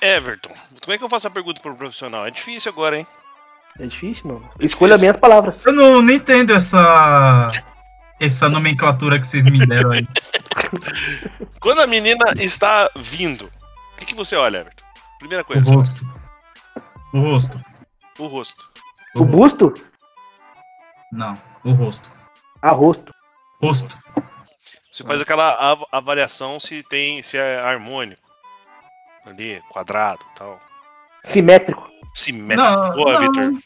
Everton, como é que eu faço a pergunta pro profissional? É difícil agora, hein? É difícil, mano. É Escolha bem as palavras. Eu não, não entendo essa essa nomenclatura que vocês me deram aí. Quando a menina está vindo, o que, que você olha, Everton? Primeira O coisa, rosto. O rosto. o rosto. O busto? Não, o rosto. A rosto. Rosto. Você faz aquela av- avaliação se tem, se é harmônico. Ali, quadrado tal. Simétrico. Simétrico. Não, Boa, não. Vitor.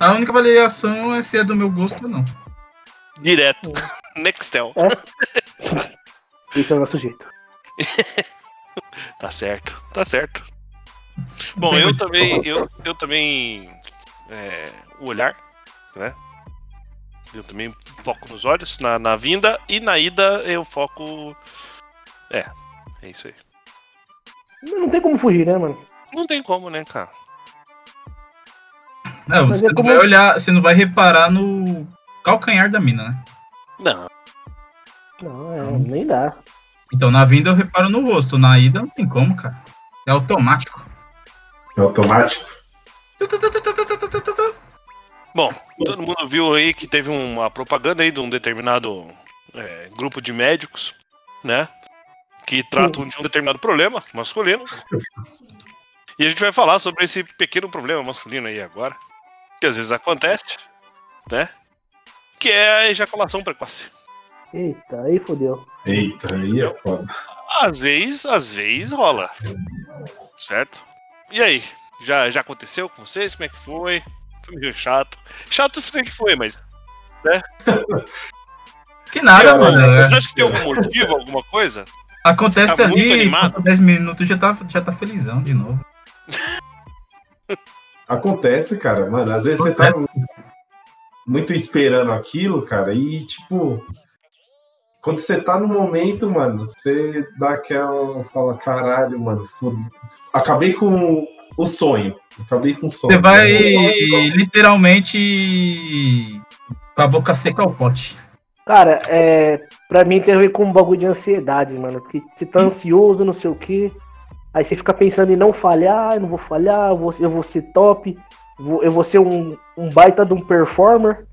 A única avaliação é se é do meu gosto ou não. Direto. Nextel. Esse é o nosso jeito. Tá certo, tá certo. Bom, eu também, eu, eu também, é, o olhar, né? Eu também foco nos olhos, na, na vinda e na ida eu foco, é, é isso aí. Não tem como fugir, né, mano? Não tem como, né, cara? Não, Mas você é não como- vai olhar, você não vai reparar no calcanhar da mina, né? Não, Não, é, nem dá. Então na vinda eu reparo no rosto, na ida não tem como, cara. É automático. É automático. Bom, todo mundo viu aí que teve uma propaganda aí de um determinado é, grupo de médicos, né? Que tratam de um determinado problema masculino. E a gente vai falar sobre esse pequeno problema masculino aí agora. Que às vezes acontece, né? Que é a ejaculação precoce. Eita, aí fodeu. Eita, aí é foda. Às vezes, às vezes rola. Certo? E aí? Já, já aconteceu com vocês? Como é que foi? Foi meio chato. Chato eu sei que foi, mas Que nada, Cara, mano. é. Você acha que tem algum motivo, alguma coisa? Acontece tá muito ali, animado? falta 10 minutos já tá, já tá felizão de novo. Acontece, cara, mano. Às vezes você tá muito esperando aquilo, cara, e tipo. Quando você tá no momento, mano, você dá aquela. Fala, caralho, mano, foda- acabei com o sonho. Acabei com o sonho. Você vai literalmente com a boca seca ao pote. Cara, é. Pra mim tem a ver com um bagulho de ansiedade, mano. Porque você tá ansioso, não sei o quê. Aí você fica pensando em não falhar, eu não vou falhar, eu vou, eu vou ser top, vou- eu vou ser um, um baita de um performer.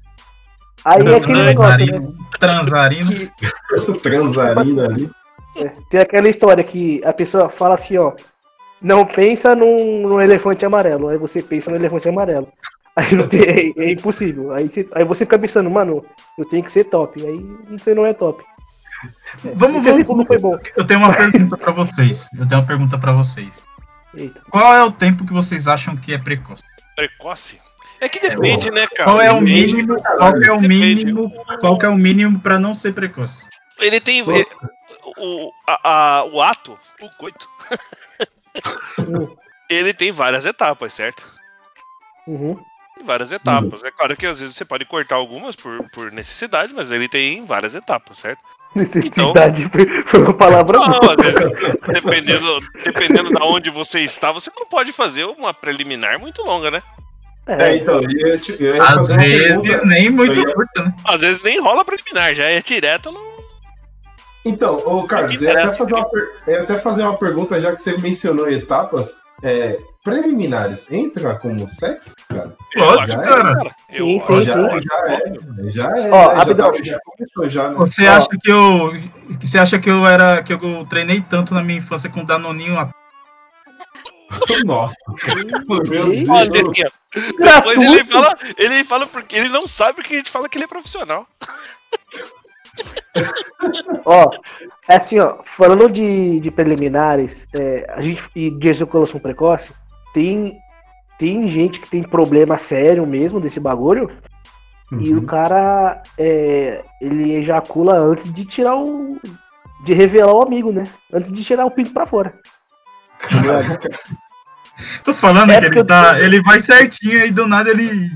Aí é aquele negócio, né? Transarino. Transarino. Transarina ali. Tem aquela história que a pessoa fala assim, ó. Não pensa num, num elefante amarelo. Aí você pensa no elefante amarelo. Aí não tem, é, é impossível. Aí você, aí você fica pensando, mano, eu tenho que ser top. Aí você não é top. Vamos, Esse exemplo vamos. não foi bom. Eu tenho uma pergunta pra vocês. Eu tenho uma pergunta pra vocês. Eita. Qual é o tempo que vocês acham que é precoce? Precoce? É que depende, né, cara? Qual é o Depende. mínimo? Qual que é o Depende. mínimo? Qual que é o mínimo pra não ser precoce? Ele tem. Só- ele- o, a- a- o ato, o coito, ele tem várias etapas, certo? uhum. Tem Várias etapas. É claro que às vezes você pode cortar algumas por, por necessidade, mas ele tem várias etapas, certo? Necessidade foi uma palavra Não, boa. vezes, dependendo, dependendo da onde você está, você não pode fazer uma preliminar muito longa, né? É, É, então, eu ia, te- eu ia Às vezes pergunta. nem muito Eu ia- curta, né? Às vezes nem rola preliminar, já é direto no. Então, ô Carlos, eu ia, até fazer uma per- eu ia até fazer uma pergunta, já que você mencionou etapas. É, preliminares entra como sexo, cara? Lógico, já é, cara. Eu, já, que- já é, já é. Ó, né? já, rapidão. tá- já começou já, né? Você Ó. acha que eu. que Você acha que eu era. que eu treinei tanto na minha infância com Danoninho a Nossa, meu Deus. Depois ele fala, ele fala porque ele não sabe porque a gente fala que ele é profissional. Ó, é assim, ó, falando de, de preliminares, é, a gente e de ejaculação precoce, tem, tem gente que tem problema sério mesmo desse bagulho, e o Uhum. cara é, ele ejacula antes de tirar o. de revelar o amigo, né? Antes de tirar o pinto pra fora. Tá? Tô falando É que ele tá. tô- Ele vai certinho e do nada ele.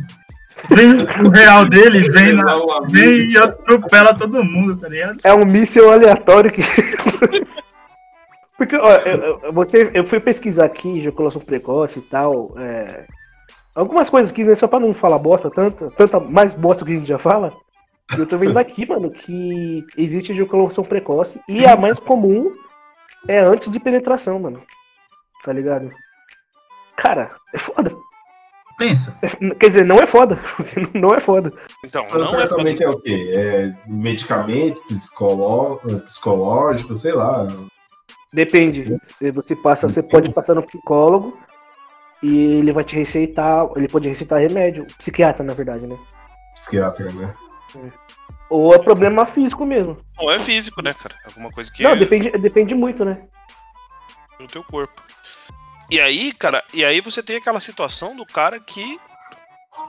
Vem o real dele, vem, na, vem e atropela todo mundo, tá ligado? É um míssil aleatório que. Porque, ó, eu, eu- você, eu fui pesquisar aqui, ejaculação precoce e tal. é, algumas coisas aqui, né, só pra não falar bosta, tanta, tanta mais bosta que a gente já fala. Eu tô vendo aqui, mano, que existe ejaculação precoce e a mais comum é antes de penetração, mano. Tá ligado? Cara, é foda. Pensa. Quer dizer, não é foda. Não é foda. Então, O não é tratamento é o quê? É medicamento, psicolo... psicológico, sei lá. Depende. Você passa, você pode passar no psicólogo e ele vai te receitar. Ele pode receitar remédio. Psiquiatra, na verdade, né? Psiquiatra, né? Ou é problema físico mesmo. Não é físico, né, cara? Alguma coisa que Não, é depende, depende muito, né? no teu corpo. E aí, cara, e aí você tem aquela situação do cara que,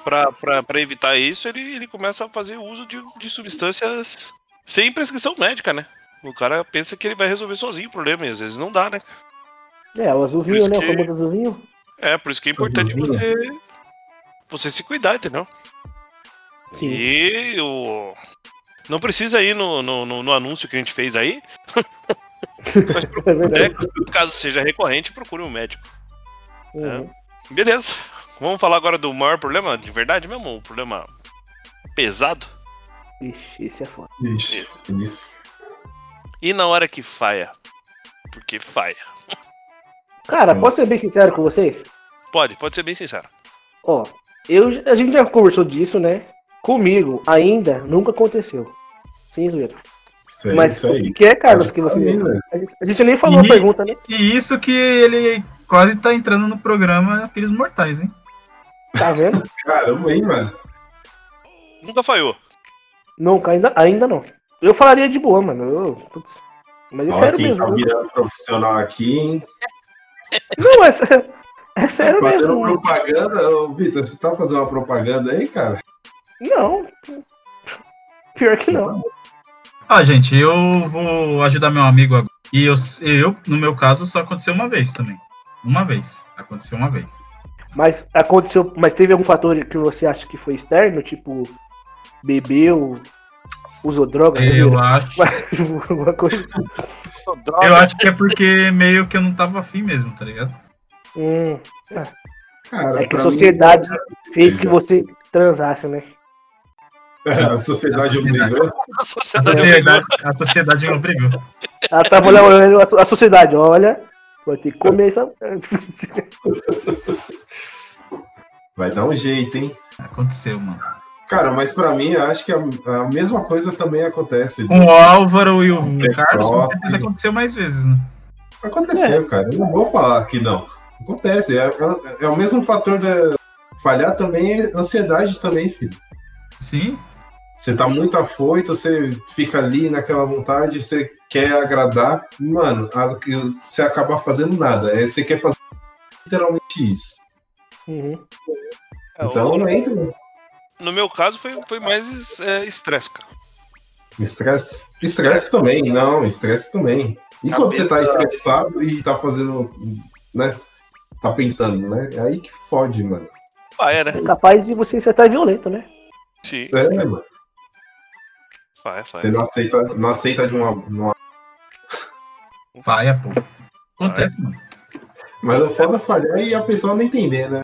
pra, pra, pra evitar isso, ele, ele começa a fazer uso de, de substâncias sem prescrição médica, né? O cara pensa que ele vai resolver sozinho o problema, e às vezes não dá, né? É, o azulzinho, né? O que- famoso azulzinho. É, por isso que é importante você, você se cuidar, entendeu? Sim. E o. Não precisa ir no, no, no- no anúncio que a gente fez aí. Mas É verdade. procure, caso seja recorrente, procure um médico. Uhum. Beleza. Vamos falar agora do maior problema de verdade mesmo? O problema pesado. Ixi, esse é foda. Ixi, isso. E na hora que faia? Porque faia. Cara, posso ser bem sincero com vocês? Pode, pode ser bem sincero. Ó, eu, a gente já conversou disso, né? Comigo, ainda nunca aconteceu. Sem zoeira. Aí, Mas isso o aí. que que é, Carlos, que você. Mim, né? A gente, a nem falou a E- pergunta, né? E isso que ele quase tá entrando no programa Aqueles Mortais, hein? Tá vendo? Caramba, hein, mano? Nunca falhou. Nunca, ainda, ainda não. Eu falaria de boa, mano. Eu, putz, mas é sério quem mesmo. tá virando profissional aqui, hein? Não, é, é sério Fazendo mesmo. propaganda. Ô, Vitor, você tá fazendo uma propaganda aí, cara? Não. Pior que não. Ah, gente, eu vou ajudar meu amigo agora. E eu, eu, no meu caso, só aconteceu uma vez também. Uma vez. Aconteceu uma vez. Mas aconteceu. Mas teve algum fator que você acha que foi externo? Tipo, bebeu, usou droga? Eu acho. Alguma coisa. Só droga. Eu acho que é porque meio que eu não tava afim mesmo, tá ligado? Hum, Cara, é que a pra mim, sociedade fez que você transasse, né? A sociedade obrigou. A A sociedade sociedade, a sociedade obrigou. Ela tava olhando a- a sociedade, olha. Vai ter que comer essa. Vai dar um jeito, hein? Aconteceu, mano. Cara, mas pra mim, acho que a, a mesma coisa também acontece. Com o Álvaro e o É Carlos, com certeza aconteceu mais vezes, né? Aconteceu, cara. Eu não vou falar que não. Acontece. É, é- é o mesmo fator da. Falhar também é ansiedade também, filho. Sim. Você tá muito afoito, você fica ali naquela vontade, você quer agradar. Mano, a- você acaba fazendo nada. É, você quer fazer literalmente isso. Uhum. É, Então não entra No meu caso foi, foi mais é, estresse, cara. Estresse. Estresse também, não, estresse também. E quando você tá Cabeça- estressado e tá fazendo, né? Tá pensando, né? É aí que fode, mano. Ah, é, né? É capaz de você ser até violento, né? Sim. É, mano. Vai, vai. Você não aceita, não aceita de uma, uma- Vai, pô. Acontece, mano. Mas o foda é falhar e a pessoa não entender, né?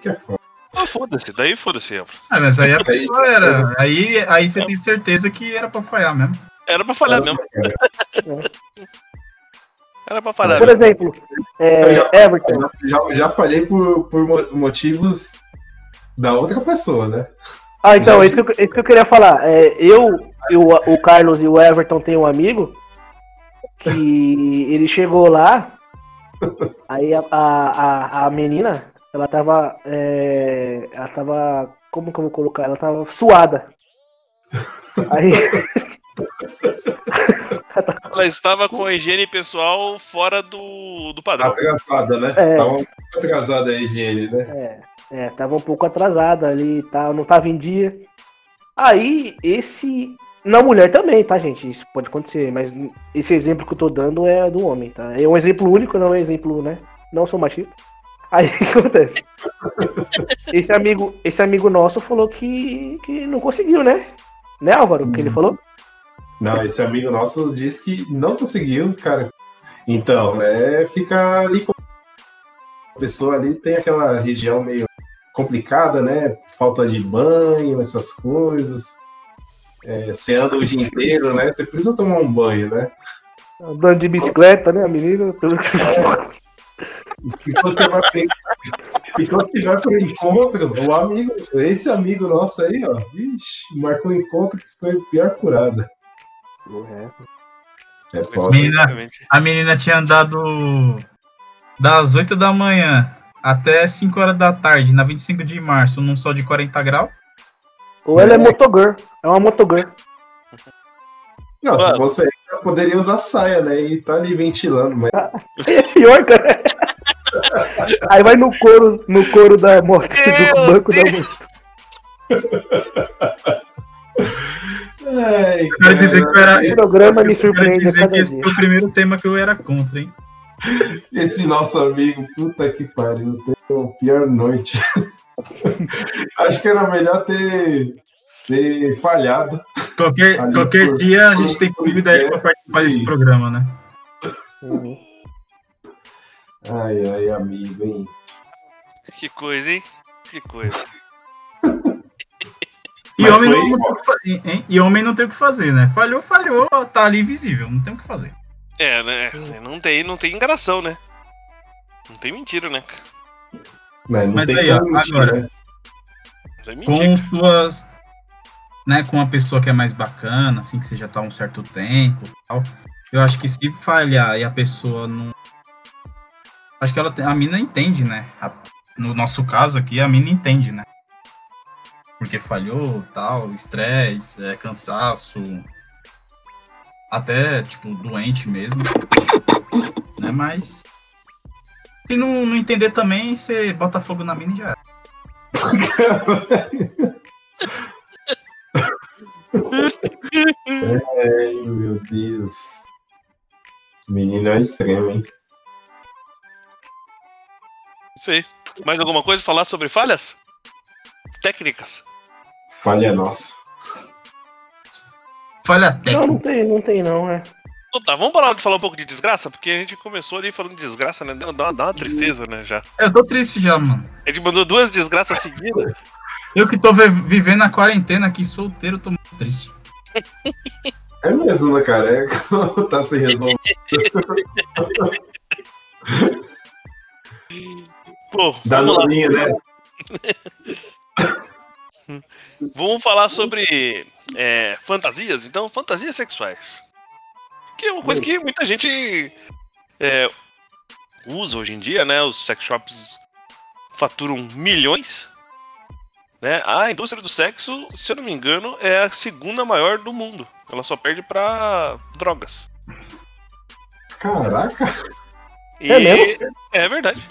Que é foda. Ah, foda-se, daí foda-se. Ah, mas aí a pessoa era. Aí, aí você tem certeza que era pra falhar mesmo. Era pra falhar mesmo. Era pra falhar Por mesmo. exemplo, é, Eu já- Everton. Já, já falhei por, por mo- motivos da outra pessoa, né? Ah, então, Já- isso que, eu, isso que eu queria falar. É, eu, e o, o Carlos e o Everton tem um amigo que ele chegou lá, aí a, a, a, a menina, ela tava. é, ela tava. Como que eu vou colocar? Ela tava suada. Aí. Ela estava com a higiene pessoal fora do, do padrão. Atrasada, né? É. Tava muito atrasada a higiene, né? É, é, tava um pouco atrasada ali e tal, não tava em dia. Aí, esse. Na mulher também, tá, gente? Isso pode acontecer, mas esse exemplo que eu tô dando é do homem, tá? É um exemplo único, não é um exemplo, né? Não sou machista. Aí o que acontece? Esse amigo, esse amigo nosso falou que, que não conseguiu, né? Né, Álvaro? Que ele falou? Não, esse amigo nosso disse que não conseguiu, cara. Então, é fica ali com a pessoa ali tem aquela região meio complicada, né? Falta de banho, essas coisas. É, você anda o dia inteiro, né? Você precisa tomar um banho, né? Andando de bicicleta, né, a menina? Tudo. E quando você vai, pe- E quando você vai pro encontro, o amigo, esse amigo nosso aí, ó, ixi, marcou um encontro que foi a pior furada. É foda. Menina, a menina tinha andado das 8 da manhã até 5 horas da tarde, na 25 de março, num sol de 40 graus. Ou ela é motogirl. É uma motogirl. Não, se Mano. eu poderia usar saia, né? E tá ali ventilando, mas É pior, cara. Aí vai no couro, no couro da do Meu banco da moto. Ai, Eu quero dizer que eu era. Esse programa me eu surpreende dizer que esse dia. foi o primeiro tema que eu era contra, hein? Esse nosso amigo, puta que pariu, teve a pior noite. Acho que era melhor ter, ter falhado. Qualquer, qualquer por- dia a gente tem ele pra estresse, participar desse isso. programa, né? Uhum. Ai, ai, amigo, hein? Que coisa, hein? Que coisa. E homem, foi- não, tem o que fa- hein? e homem não tem o que fazer, né? Falhou, falhou, tá ali visível, não tem o que fazer. É, né? Não tem, não tem enganação, né? Não tem mentira, né? Mas não Mas tem aí, ó, agora- né? Não Com suas. Né, com uma pessoa que é mais bacana, assim, que você já tá há um certo tempo tal. Eu acho que se falhar e a pessoa não. Acho que ela a mina entende, né? A- no nosso caso aqui, a mina entende, né? Porque falhou, tal, estresse, é, cansaço. Até, tipo, doente mesmo. Né? Mas. Se não, não entender também, você bota fogo na mina e já era. Ai, meu Deus. Menino é extremo, hein? Isso aí. Mais alguma coisa falar sobre falhas? Técnicas? Falha nossa. Falha Não, técnica. não tem, não tem não, é. Então tá, vamos parar de falar um pouco de desgraça? Porque a gente começou ali falando de desgraça, né? Dá, dá uma- dá uma tristeza, né? Já. Eu tô triste já, mano. A gente mandou duas desgraças seguidas. Eu que tô vi- vivendo a quarentena aqui solteiro, tô muito triste. É mesmo, né, cara? É, tá se resolvendo. Pô, Dá vamos lá. nolinha, né? Vamos falar sobre é, fantasias, então, fantasias sexuais. Que é uma coisa que muita gente é, usa hoje em dia, né? Os sex shops faturam milhões. Né? A indústria do sexo, se eu não me engano, é a segunda maior do mundo. Ela só perde pra drogas. Caraca. E É mesmo? é verdade.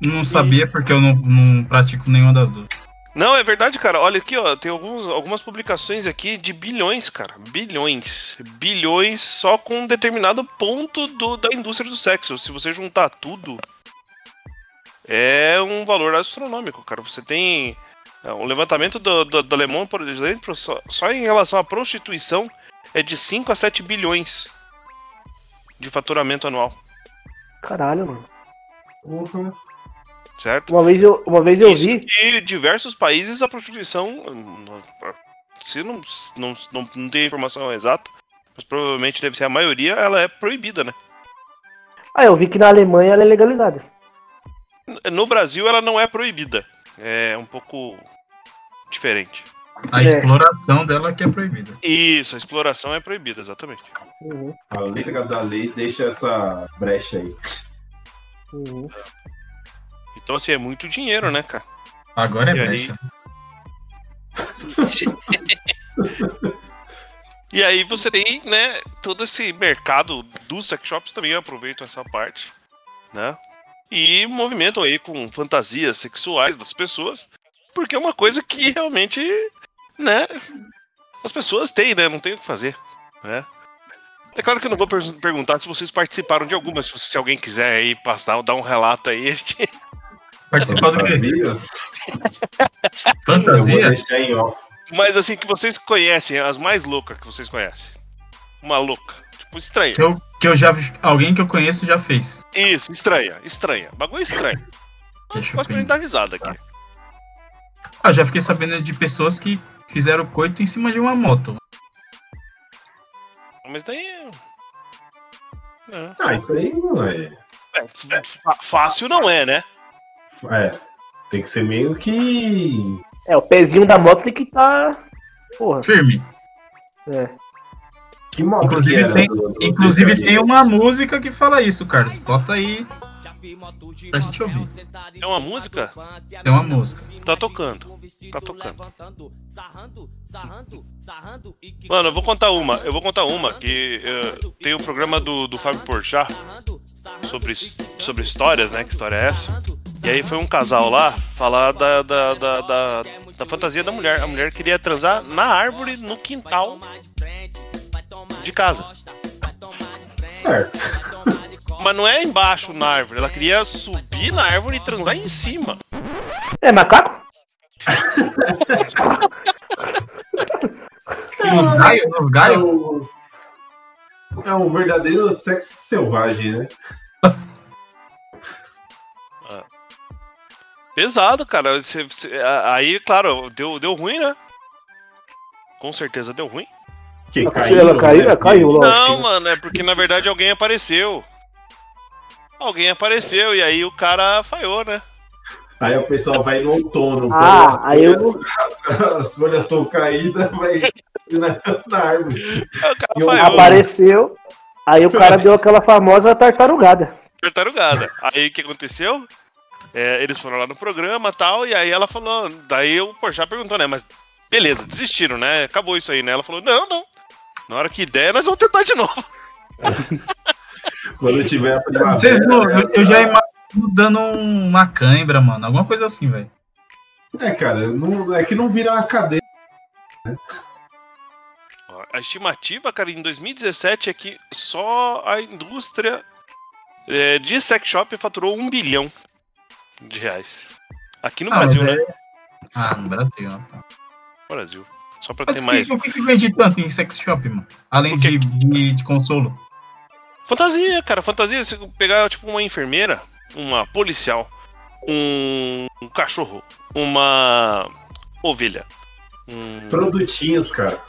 Não sabia porque eu não, não pratico nenhuma das duas. Não, é verdade, cara. Olha aqui, ó, tem alguns, algumas publicações aqui de bilhões, cara. Bilhões. Bilhões só com um determinado ponto do- da indústria do sexo. Se você juntar tudo, é um valor astronômico, cara. Você tem é, um levantamento do, do, do Alemão, por exemplo, só, só em relação à prostituição, é de 5 a 7 bilhões de faturamento anual, Caralho, mano. Porra. certo? Uma vez eu, uma vez eu Isso vi. que diversos países a prostituição, hum, se não, não, não, não tem informação exata, mas provavelmente deve ser a maioria, ela é proibida, né? Ah, eu vi que na Alemanha ela é legalizada. No Brasil ela não é proibida, é um pouco diferente. A É. exploração dela que é proibida. Isso, a exploração é proibida, exatamente. Uhum, A letra da lei deixa essa brecha aí. uhum. Então assim, é muito dinheiro, né, cara? Agora é E aí? brecha. E aí você tem, né, todo esse mercado dos sex shops também aproveitam essa parte, né? E movimentam aí com fantasias sexuais das pessoas, porque é uma coisa que realmente, né, as pessoas têm, né? Não tem o que fazer, né? É claro que eu não vou per- perguntar se vocês participaram de algumas, se, se alguém quiser aí passar, dar um relato aí, a gente Participar do? Fantasias? Eu vou Fantasia? deixar em off. Mas assim, que vocês conhecem, as mais loucas que vocês conhecem. Uma louca. Tipo, estranha. Que eu, que eu já vi- alguém que eu conheço já fez. Isso, estranha, estranha. Bagulho estranho. Deixa eu Gosto pra gente pensar. dar risada aqui. Ah, já fiquei sabendo de pessoas que fizeram coito em cima de uma moto. Mas daí. Não. Ah, isso aí não é. É, fácil não é, né? É. Tem que ser meio que. É, o pezinho da moto tem que tá. Porra. Firme. É. Que moto Inclusive que era? tem- do- do- Inclusive tem aí? uma música que fala isso, Carlos. Bota aí pra gente ouvir. É uma música? Tem uma música. Tá tocando. Tá tocando. Mano, eu vou contar uma. Eu vou contar uma que eh, tem o programa do, do Fábio Porchat sobre, sobre histórias, né? Que história é essa? E aí foi um casal lá falar da, da, da, da, da fantasia da mulher. A mulher queria transar na árvore no quintal de casa. Certo. Mas não é embaixo na árvore. Ela queria subir na árvore e transar em cima. É macaco? Nos galhos, nos É galhos. um, é um verdadeiro sexo selvagem, né? Pesado, cara. Você- você- a- aí, claro, deu, deu ruim, né? Com certeza deu ruim. Que ela caiu, né? ela caiu, lógico. Não, mano, é porque na verdade alguém apareceu. Alguém apareceu e aí o cara falhou, né? Aí o pessoal vai no outono. Ah, as aí eu- folhas- As folhas estão caídas, vai na, na árvore. E. Apareceu. Aí o cara deu aquela famosa tartarugada. Tartarugada. Aí o que aconteceu? É, eles foram lá no programa e tal, e aí ela falou. Daí o Porchat perguntou, né? Mas beleza, desistiram, né? Acabou isso aí, né? Ela falou: não, não. Na hora que der, nós vamos tentar de novo. Quando tiver a primavera. Vocês não, eu, eu já imagino dando um- uma cãibra, mano. Alguma coisa assim, velho. É, cara, não- é que não vira uma cadeia. A estimativa, cara, em 2017 é que só a indústria é, de sex shop faturou um bilhão de reais. Aqui no Ah, Brasil, mas né? Ah, no Brasil. ó. Brasil. Só pra Mas ter o mais. que, o que que vende tanto em sex shop, mano? Além de, de, de consolo. Fantasia, cara, fantasia. Se pegar, tipo, uma enfermeira, uma policial, um, um cachorro, uma ovelha, um, Produtinhos, cara.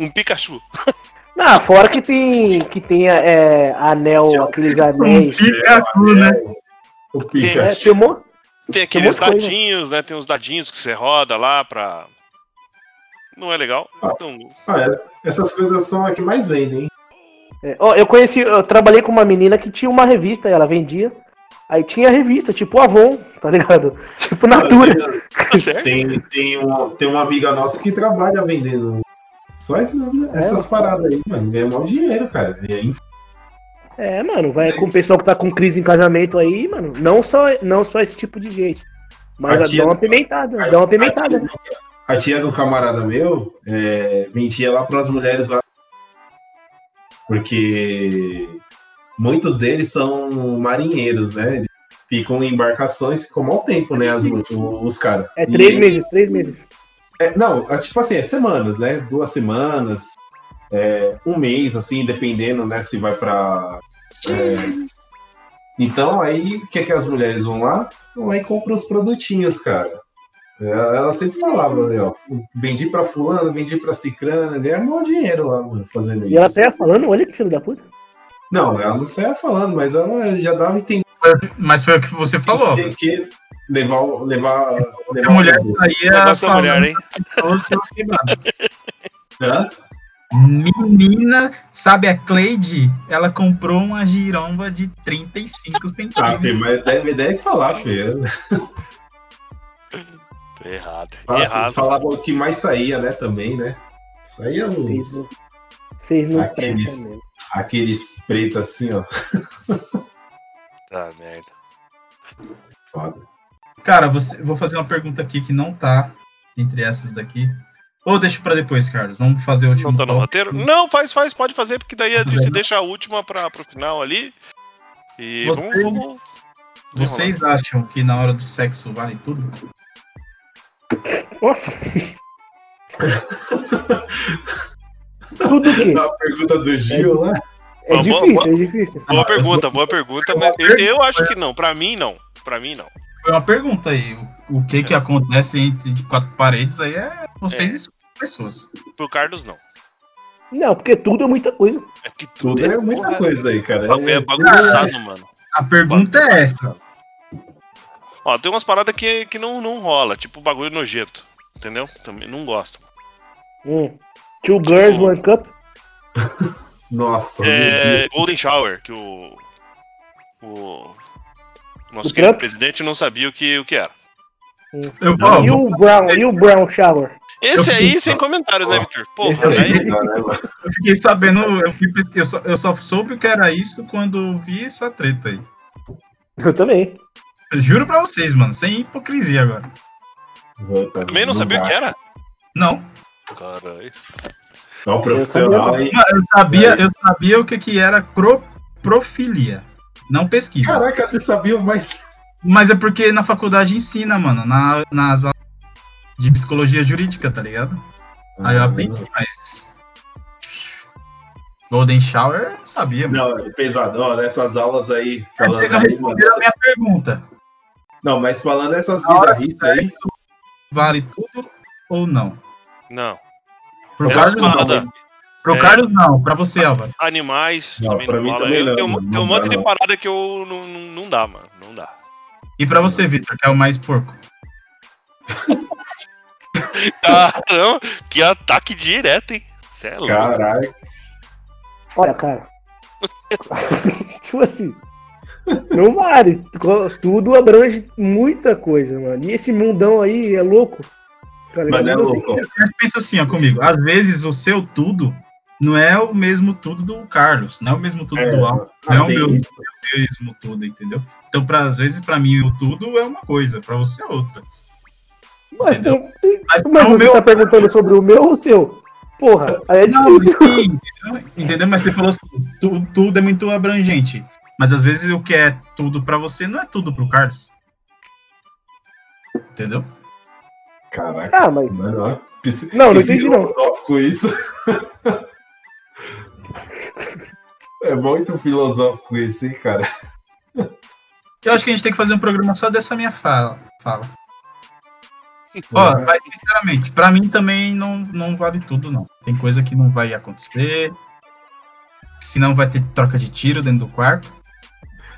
um Pikachu. Não, fora que tem, que tem é, anel, aqueles anéis. Pikachu, né? O É, Pikachu. tem um monte- Tem aqueles monte de coisa. dadinhos, né? Tem uns dadinhos que você roda lá pra. Não é legal? Então, Ah, ess- essas coisas são a que mais vendem, hein? é, ó, eu conheci, eu trabalhei com uma menina que tinha uma revista, ela vendia. Aí tinha revista, tipo Avon, tá ligado? Tipo Natura. tá certo? Tem, tem, uma, tem uma amiga nossa que trabalha vendendo só esses, essas paradas aí, mano. Ganha maior dinheiro, cara. Aí, É, mano, vai com o pessoal que tá com crise em casamento aí, mano. Não só, não só esse tipo de jeito. Mas tia- dá uma pimentada, dá uma pimentada. A tia do camarada meu é, vendia lá para as mulheres lá. Porque muitos deles são marinheiros, né? Eles ficam em embarcações, ficam mau tempo, né? As, os, os caras. É três E- meses, três meses. É, não, é tipo assim, é semanas, né? Duas semanas, é, um mês, assim, dependendo, né? Se vai pra. é, Então, aí, o que é que as mulheres vão lá? Vão lá e compram os produtinhos, cara. Ela sempre falava, né, ó, vendi pra fulano, vendi pra cicrana, ganha maior dinheiro lá, mano, fazendo E ela isso. saia falando, olha que filho da puta. Não, ela não saia falando, mas ela já dava entender Mas foi o que você falou. tem que levar, o- levar, A levar mulher saía da mulher, falando hein? Hã? Menina, sabe a Cleide? Ela comprou uma giromba de 35 Ah, centímetros. Fê, mas deve, deve falar, Fê. Errado. Fala- Errado. Falava o que mais saía, né, também, né? Saía Vocês uns, vocês não Aqueles- mesmo. aqueles pretos assim, ó. Tá, merda. Foda. Cara, você, vou fazer uma pergunta aqui que não tá entre essas daqui. Ou deixa pra depois, Carlos. Vamos fazer o último Não tá no roteiro? Não, faz, faz, pode fazer, porque daí a Tudo gente deixa a última pra, pro final ali. E Vocês- vamos, vamos. Vocês acham que na hora do sexo vale tudo? Nossa. Tudo? A pergunta do Gil lá. É Boa, boa, difícil, é difícil. Boa pergunta, boa pergunta, mas eu, eu acho que não. Pra mim, não. Pra mim, não. Foi uma pergunta aí. O, o que que acontece entre quatro paredes aí é vocês É. e suas pessoas. Pro Carlos, não. Não, porque tudo é muita coisa. É porque Tudo é muita porra, coisa aí, cara. É É, bagunçado, mano. A pergunta é essa. Ó, tem umas paradas que, que não, não rola, tipo bagulho nojento. Entendeu? Também não gosto. Hum. Two Girls, Tipo- One Cup. Nossa, É. Golden Shower, que o. O. Nosso O querido Trump? presidente não sabia o que, o que era. Eu, E o Brown, e o Brown Shower. Esse Eu aí, sem comentários, né, Victor? Porra, aí. né, eu fiquei sabendo, eu, fui eu, só, eu só soube o que era isso quando vi essa treta aí. Eu também. Eu juro pra vocês, mano, sem hipocrisia agora. Também não sabia o que era? Não, Caralho. É um profissional aí. Mano, eu sabia, eu sabia o que, que era cro, profilia. Não pesquisa. Caraca, você sabia mais. Mas é porque na faculdade ensina, mano, na, nas aulas de psicologia jurídica, tá ligado? Aí eu aprendi, mas. Golden Shower, eu não sabia, mano. Não, é pesado. Ó, nessas aulas aí, falando Vocês não aí, mano. minha pergunta. Não, mas falando essas bizarrices aí. Vale tudo ou não? Não. Pro Essa Carlos não. parada- Pro É. Carlos não, pra você, Álvaro. Animais Não, também pra não mim rola. também Eu- não, tem um, mano, tem um não monte de não. parada que eu não, não, não dá, mano. Não dá. E pra você, Vitor, que é o mais porco. Caramba, que ataque direto, hein? Cê é louco. Caralho. Olha, cara. tipo assim. Não vale. Tudo abrange muita coisa, mano. E esse mundão aí é louco. Tá ligado? Mano, é não louco. Mas pensa assim, ó, comigo. Às vezes o seu tudo não é o mesmo tudo do Carlos, não é o mesmo tudo É, do ah, não é o meu isso. mesmo tudo, entendeu? Então, pra, às vezes, pra mim, o tudo é uma coisa, pra você é outra. Mas, Entendeu? mas, Mas você meu- tá perguntando sobre o meu ou o seu? Porra, aí é Não, difícil. sim, entendeu? entendeu? Mas você falou assim, tu- tudo é muito abrangente. Mas às vezes o que é tudo pra você não é tudo pro Carlos. Entendeu? Caraca. Ah, mas. Mano, Não, não entendi, não. filosófico isso. é muito filosófico isso, hein, cara. Eu acho que a gente tem que fazer um programa só dessa minha fala. fala. Ó, mas sinceramente, pra mim também não, não vale tudo, não. Tem coisa que não vai acontecer. Senão vai ter troca de tiro dentro do quarto.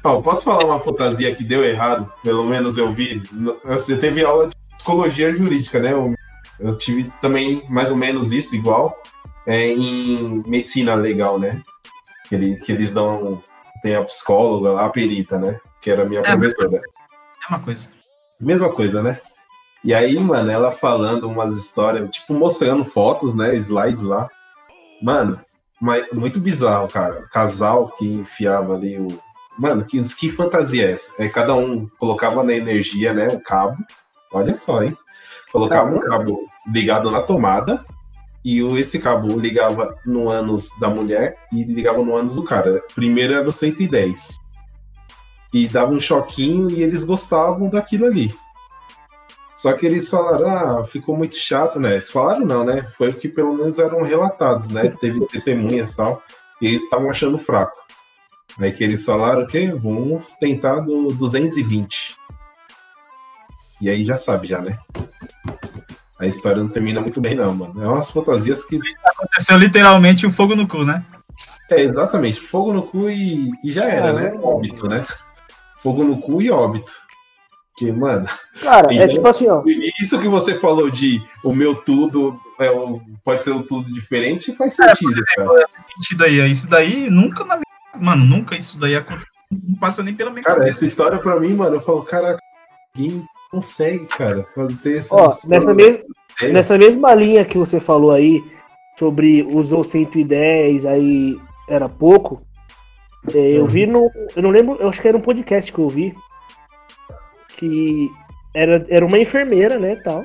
Ó, posso falar uma fantasia que deu errado? Pelo menos eu vi. Você teve aula de psicologia jurídica, né? Eu, eu tive também mais ou menos isso, igual, é, em medicina legal, né? Que, ele- que eles dão. Tem a psicóloga a perita, né? Que era a minha É, professora. É uma coisa. Mesma coisa, né? E aí, mano, ela falando umas histórias, tipo, mostrando fotos, né? Slides lá. Mano, mas muito bizarro, cara. Casal que enfiava ali o. Mano, que, que fantasia é essa? É, cada um colocava na energia, né? O cabo. Olha só, hein? Colocava um cabo ligado na tomada. E o- esse cabo ligava no ânus da mulher e ligava no ânus do cara. Primeiro era no 110. E dava um choquinho e eles gostavam daquilo ali. Só que eles falaram, ah, ficou muito chato, né? Eles falaram não, né? Foi o que pelo menos eram relatados, né? Teve testemunhas e tal. E eles estavam achando fraco. Aí que eles falaram o quê? Vamos tentar do 220. E aí já sabe, já, né? A história não termina muito bem, não, mano. É umas fantasias que. Aconteceu literalmente o fogo no cu, né? É, exatamente. Fogo no cu e, e já era, né? Óbito, né? Fogo no cu e óbito. Que, mano. Cara, é tipo assim, ó. Isso que você falou de o meu tudo é o- pode ser um tudo diferente faz sentido, cara. Esse sentido aí. Isso daí nunca na vida. Mano, nunca isso daí aconteceu. Não passa nem pela minha Cara, cabeça. essa história pra mim, mano, eu falo, cara, ninguém consegue, cara, fazer essas. Ó, nessa, mes- É, nessa mesma linha que você falou aí, sobre usou 110, aí era pouco, é, eu vi no. Eu não lembro, eu acho que era um podcast que eu vi. Que era, era uma enfermeira, né, tal.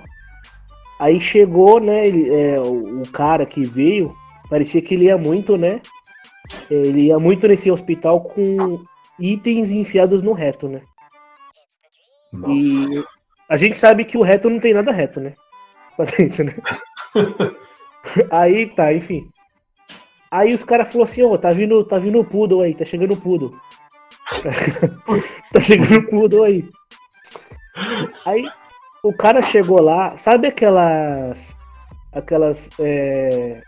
Aí chegou, né, ele- é, o, o cara que veio, parecia que ele ia muito, né? Ele ia muito nesse hospital com itens enfiados no reto, né? Nossa. E a gente sabe que o reto não tem nada reto, né? Pra dentro, né? aí tá, enfim. Aí os caras falaram assim, ó, tá vindo, tá vindo o poodle aí, tá chegando o poodle. tá chegando o poodle aí. Aí o cara chegou lá, sabe aquelas. Aquelas. é,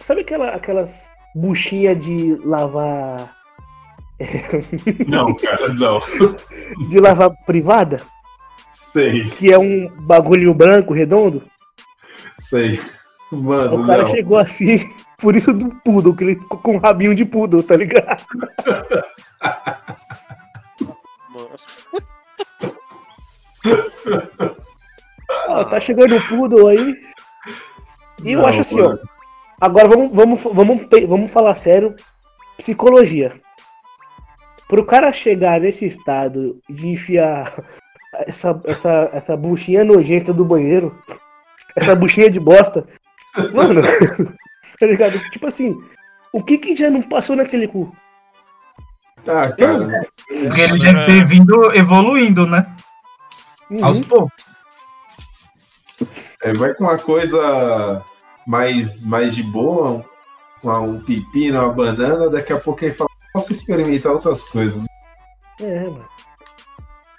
sabe aquela, aquelas buchinhas de lavar Não, cara, não. de lavar privada, Sei, que é um bagulho branco, redondo. sei. Mano, O cara não. chegou assim, por isso do poodle, que ele ficou com um rabinho de poodle, tá ligado? Ó, tá chegando o poodle aí. E eu Não, acho assim, mano. ó. Agora vamos, vamos, vamos, vamos falar sério. Psicologia. Pro cara chegar nesse estado de enfiar essa, essa, essa buchinha nojenta do banheiro, essa buchinha de bosta, mano, tá ligado? Tipo assim, o que que já não passou naquele cu? Ah, cara. Porque ele deve ter vindo evoluindo, né? Uhum. Aos poucos. É, vai com uma coisa mais, mais de boa, um, um pepino, uma banana, daqui a pouco ele fala, posso experimentar outras coisas. É, mano.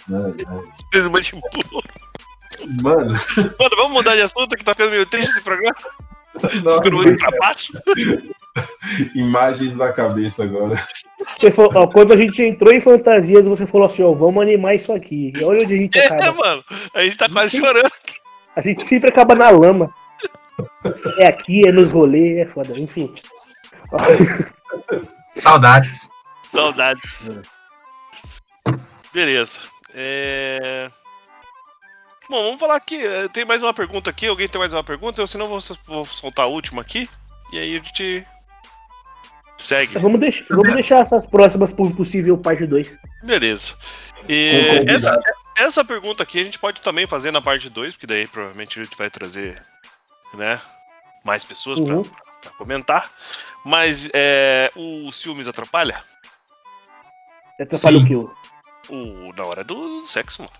Né? Experimento de burro. Mano, Mano, vamos mudar de assunto que tá ficando meio triste esse programa. não, Ficando muito pra baixo. imagens na cabeça agora. Você falou, ó, quando a gente entrou em fantasias, você falou assim, ó, vamos animar isso aqui. E olha onde a gente É, acaba. mano. A gente tá quase chorando. A gente sempre acaba na lama. É aqui, é nos rolês, é foda. Enfim. Saudades. Saudades. Beleza. É... Bom, vamos falar aqui. eh, Tem mais uma pergunta aqui. Alguém tem mais uma pergunta? Eu, senão, vou, vou soltar a última aqui. E aí a gente segue. Vamos, deixar, vamos deixar essas próximas por possível parte 2. Beleza. E essa, essa pergunta aqui a gente pode também fazer na parte 2, porque daí provavelmente a gente vai trazer né, mais pessoas pra Uhum. pra comentar. Mas é, o ciúmes atrapalha? Atrapalha Sim. o kill. O, na hora do sexo, mano.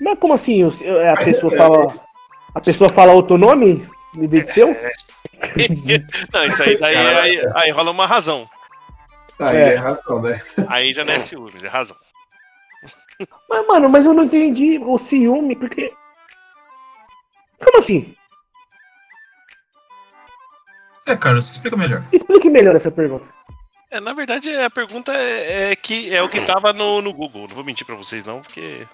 Mas como assim? o- A pessoa fala. A pessoa fala outro nome? Em vez de seu? Não, isso aí daí aí, aí rola uma razão. Aí É. é razão, né? Aí já não é ciúmes, é razão. Mas, mano, mas eu não entendi o ciúme, porque. Como assim? É, Carlos, explica melhor. Explique melhor essa pergunta. É, na verdade, a pergunta é, é que é o que tava no, no Google. Não vou mentir pra vocês, não, porque.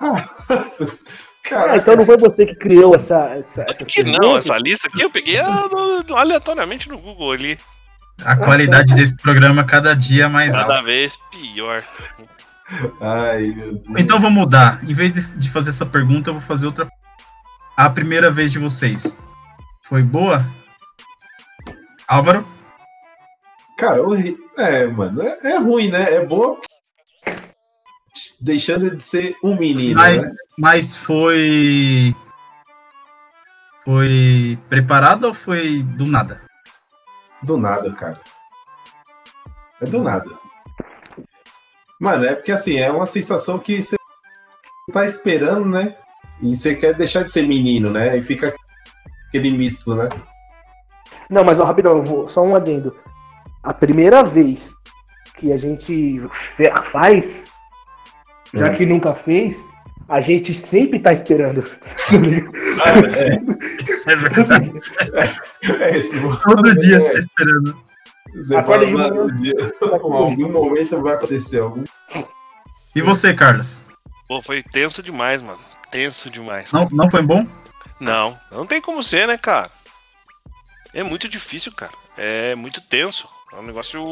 Nossa. Ah, então não foi você que criou essa. essa essas Que não, essa lista aqui eu peguei ah, aleatoriamente no Google ali. A qualidade desse programa cada dia é mais alta. Cada vez pior. Ai, meu Deus. Então vou mudar. Em vez de, de fazer essa pergunta, eu vou fazer outra. A primeira vez de vocês foi boa? Álvaro? Cara, horri- é, mano, é, é ruim, né? É boa deixando de ser um menino, Mas, né? mas foi. Foi preparado ou foi do nada? Do nada, cara. É do nada. Mano, é porque assim, é uma sensação que você tá esperando, né? E você quer deixar de ser menino, né? E fica aquele misto, né? Não, mas ó, rapidão, eu vou, só um adendo. A primeira vez que a gente faz, já Hum. que nunca fez, a gente sempre tá esperando. É verdade. É esse Todo dia você tá esperando. Você Acorda fala, de manhã. um em algum momento vai acontecer algum. E você, Carlos? Pô, foi tenso demais, mano. Tenso demais. Não, não foi bom? Não, não tem como ser, né, cara? É muito difícil, cara. É muito tenso. É um negócio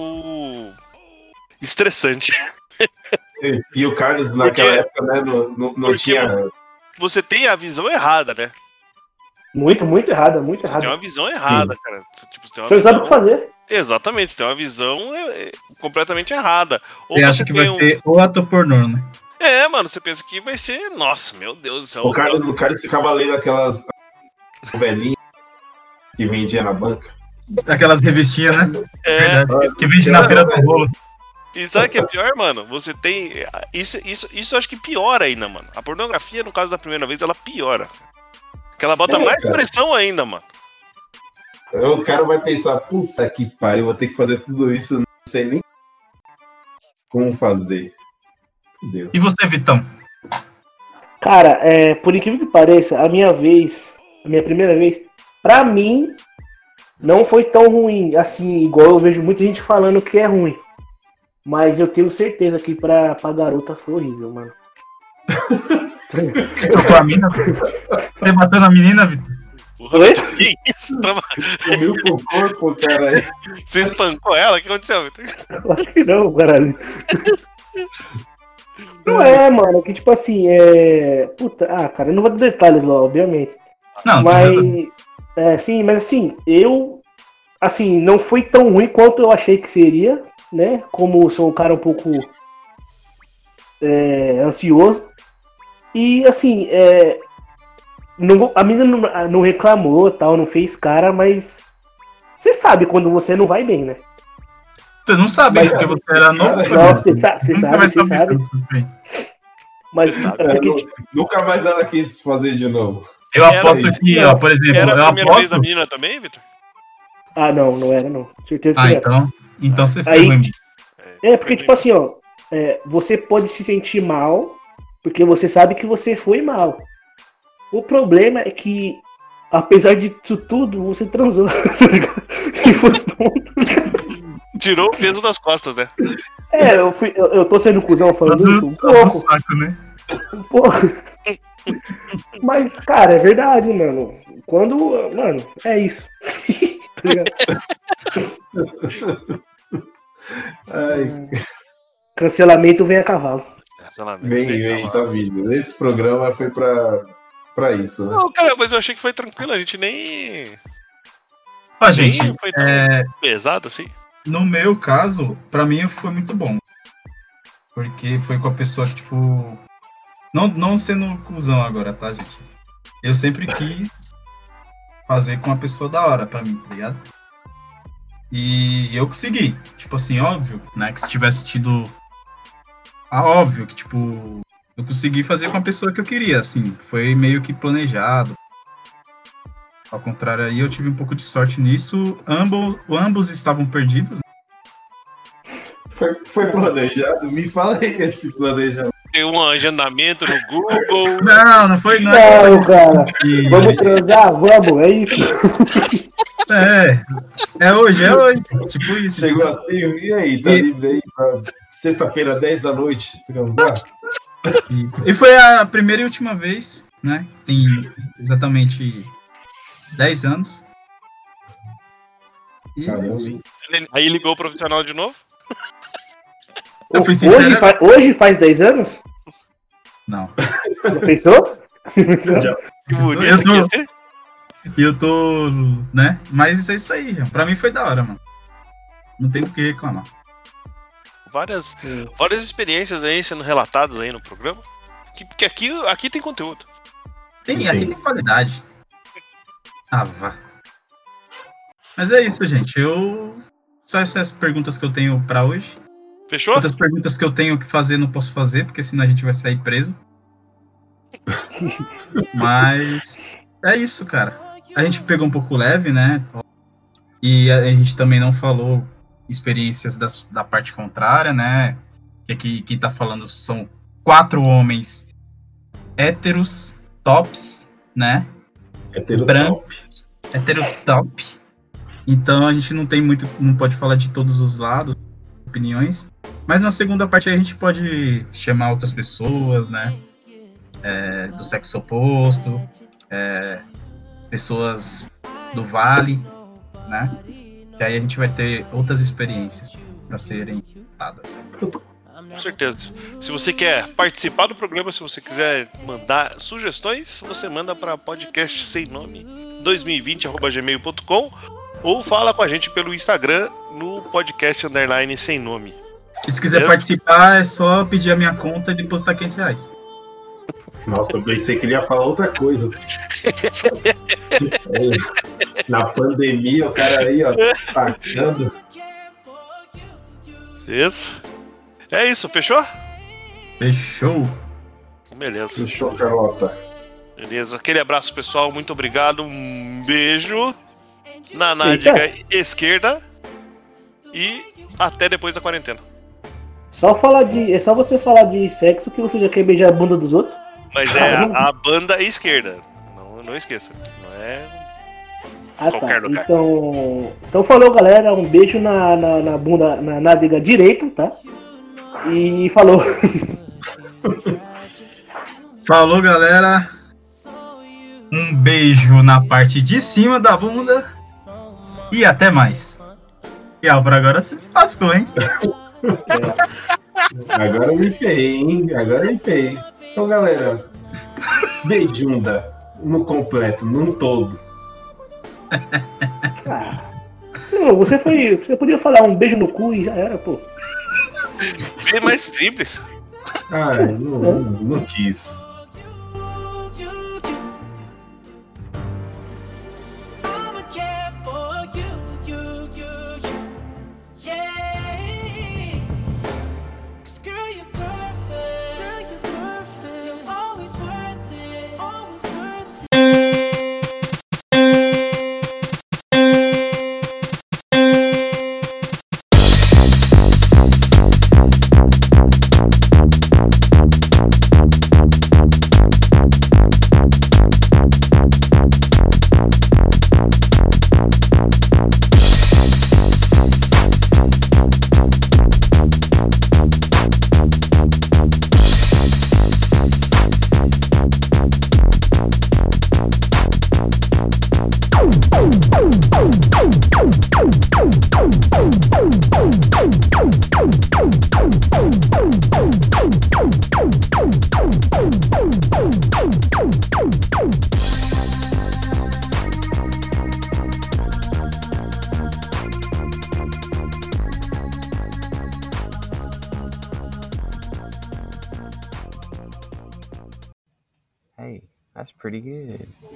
estressante. E, e o Carlos, naquela Porque- época, né, não, não, não tinha. Você tem a visão errada, né? Muito, muito errada, muito Você tem errada. uma visão errada, cara. Tipo, você tem uma Você não sabe o visão... que fazer. Exatamente, você tem uma visão é, é, completamente errada. Ou Você acha que vai um- ser o ator pornô, né? É, mano, você pensa que vai ser. Nossa, meu Deus do céu. O Carlos, o Carlos ficava lendo aquelas novelinhas que vendia na banca. Aquelas revistinhas, né? É, Verdade. Que vende na feira do rolo. e sabe o que é pior, mano? Você tem. Isso, isso, isso eu acho que piora ainda, mano. A pornografia, no caso da primeira vez, ela piora. Porque ela bota É, mais cara. pressão ainda, mano. O cara vai pensar, puta que pariu, vou ter que fazer tudo isso, não sei nem como fazer. E você, Vitão? Cara, é, por incrível que pareça, a minha vez, a minha primeira vez, pra mim, não foi tão ruim, assim, igual eu vejo muita gente falando que é ruim. Mas eu tenho certeza que pra, pra garota foi horrível, mano. Trocou a mina? Você bateu na menina, Vitor? Porra, Oi? Que isso? Tava- Sumiu com o corpo, cara. Você espancou ela? O que aconteceu, Vitor? Acho que não, caralho. Não é, mano, que tipo assim, é. Puta, ah, cara, eu não vou dar detalhes lá, obviamente. Não, Mas. É, sim, mas assim, eu. Assim, não foi tão ruim quanto eu achei que seria, né? Como sou um cara um pouco. é, ansioso. E assim, é. Não, a menina não, não reclamou, tal, não fez cara, mas. Você sabe quando você não vai bem, né? Você não sabe, Mas- porque você era novo. Não, você sabe, você Nunca sabe, você sabe. Mas Você sabe. é Eu nunca mais ela quis fazer de novo. Eu Era aposto que, ó, por exemplo, Era a primeira vez da aposto. menina também, Vitor? Ah, não, não era, não. Certeza que Ah, era. então. Então você foi Aí- ruim. É, porque, tipo assim, ó, é, você pode se sentir mal, porque você sabe que você foi mal. O problema é que, apesar disso tudo, você transou. tá? E foi bom. Tirou o peso das costas, né? é, eu, fui, eu, eu tô sendo cuzão falando isso? Um Tá pouco, saco, né? um pouco. Mas, cara, é verdade, mano. Quando. Mano, é isso. Tá? Ai, Cancelamento vem a cavalo. Cancelamento. vem, vem, tá vindo. Esse programa foi pra, pra isso, né? Não, cara, mas eu achei que foi tranquilo, a gente nem. Nem gente, foi é, pesado assim. No meu caso, pra mim foi muito bom. Porque foi com a pessoa que, tipo. Não, não sendo cuzão agora, tá, gente? Eu sempre quis fazer com uma pessoa da hora pra mim, tá ligado? E eu consegui. Tipo assim, óbvio, né? Que se tivesse tido. Ah, óbvio que, tipo. Eu consegui fazer com a pessoa que eu queria, assim. Foi meio que planejado. Ao contrário aí, eu tive um pouco de sorte nisso. Ambos, ambos estavam perdidos. Foi, foi planejado? Me fala aí esse planejamento. Tem um agendamento no Google. Não, não foi não. Não, cara. E- Vamos transar? Vamos, é isso. É, é hoje, é hoje. Tipo isso. Chegou assim, e aí, tá E- livre aí pra sexta-feira, 10 da noite, transar? E, e foi a primeira e última vez, né? Tem exatamente 10 anos. E? Ele- Aí ligou o profissional de novo. eu fui Hoje, sincero. fa- hoje faz 10 anos? Não. Já pensou? Já. Que bonito Eu tô-. E eu tô, né? Mas é isso aí. Pra mim foi da hora, mano. Não tem o que reclamar. Várias, várias experiências aí sendo relatadas aí no programa. Que- Porque aqui, aqui tem conteúdo. Tem, aqui tem qualidade. Ah, vá. Mas é isso, gente. Eu. Só essas perguntas que eu tenho pra hoje. Fechou? Outras perguntas que eu tenho que fazer, não posso fazer, porque senão a gente vai sair preso. Mas é isso, cara. A gente pegou um pouco leve, né? E a gente também não falou experiências das- da parte contrária, né? Que aqui quem tá falando são quatro homens héteros, tops, né? Branco. top. Héteros top. Então a gente não tem muito, não pode falar de todos os lados, opiniões. Mas na segunda parte a gente pode chamar outras pessoas, né? É, do sexo oposto, é, pessoas do vale, né? Que aí a gente vai ter outras experiências para serem dadas. Com certeza. Se você quer participar do programa, se você quiser mandar sugestões, você manda para podcast sem nome 2020@gmail.com ou fala com a gente pelo Instagram no podcast underline sem nome. E se quiser Beleza? participar, é só pedir a minha conta e depositar 500 reais. Nossa, eu pensei que ele ia falar outra coisa. É, Na pandemia, o cara aí, ó, tacando. Isso. É isso, fechou? Fechou? Beleza. Fechou, Carlota. Beleza. Aquele abraço, pessoal. Muito obrigado. Um beijo na nádega esquerda e até depois da quarentena. Só falar de. É só você falar de sexo que você já quer beijar a bunda dos outros? Mas é a, a banda esquerda. Não, não esqueça. Não é Ah, Qualquer tá. lugar. Então, então falou, galera. Um beijo na, na, na bunda, na nádega direito, tá? E falou. Falou, galera. Um beijo na parte de cima da bunda. E até mais. E ó, por agora vocês lascou, hein? Agora eu me ferrei, hein? Agora eu me ferrei. Então, galera, beijunda no completo, num todo. Ah, você, você foi. Você podia falar um beijo no cu e já era, pô. Bem mais simples. Não, não, não quis.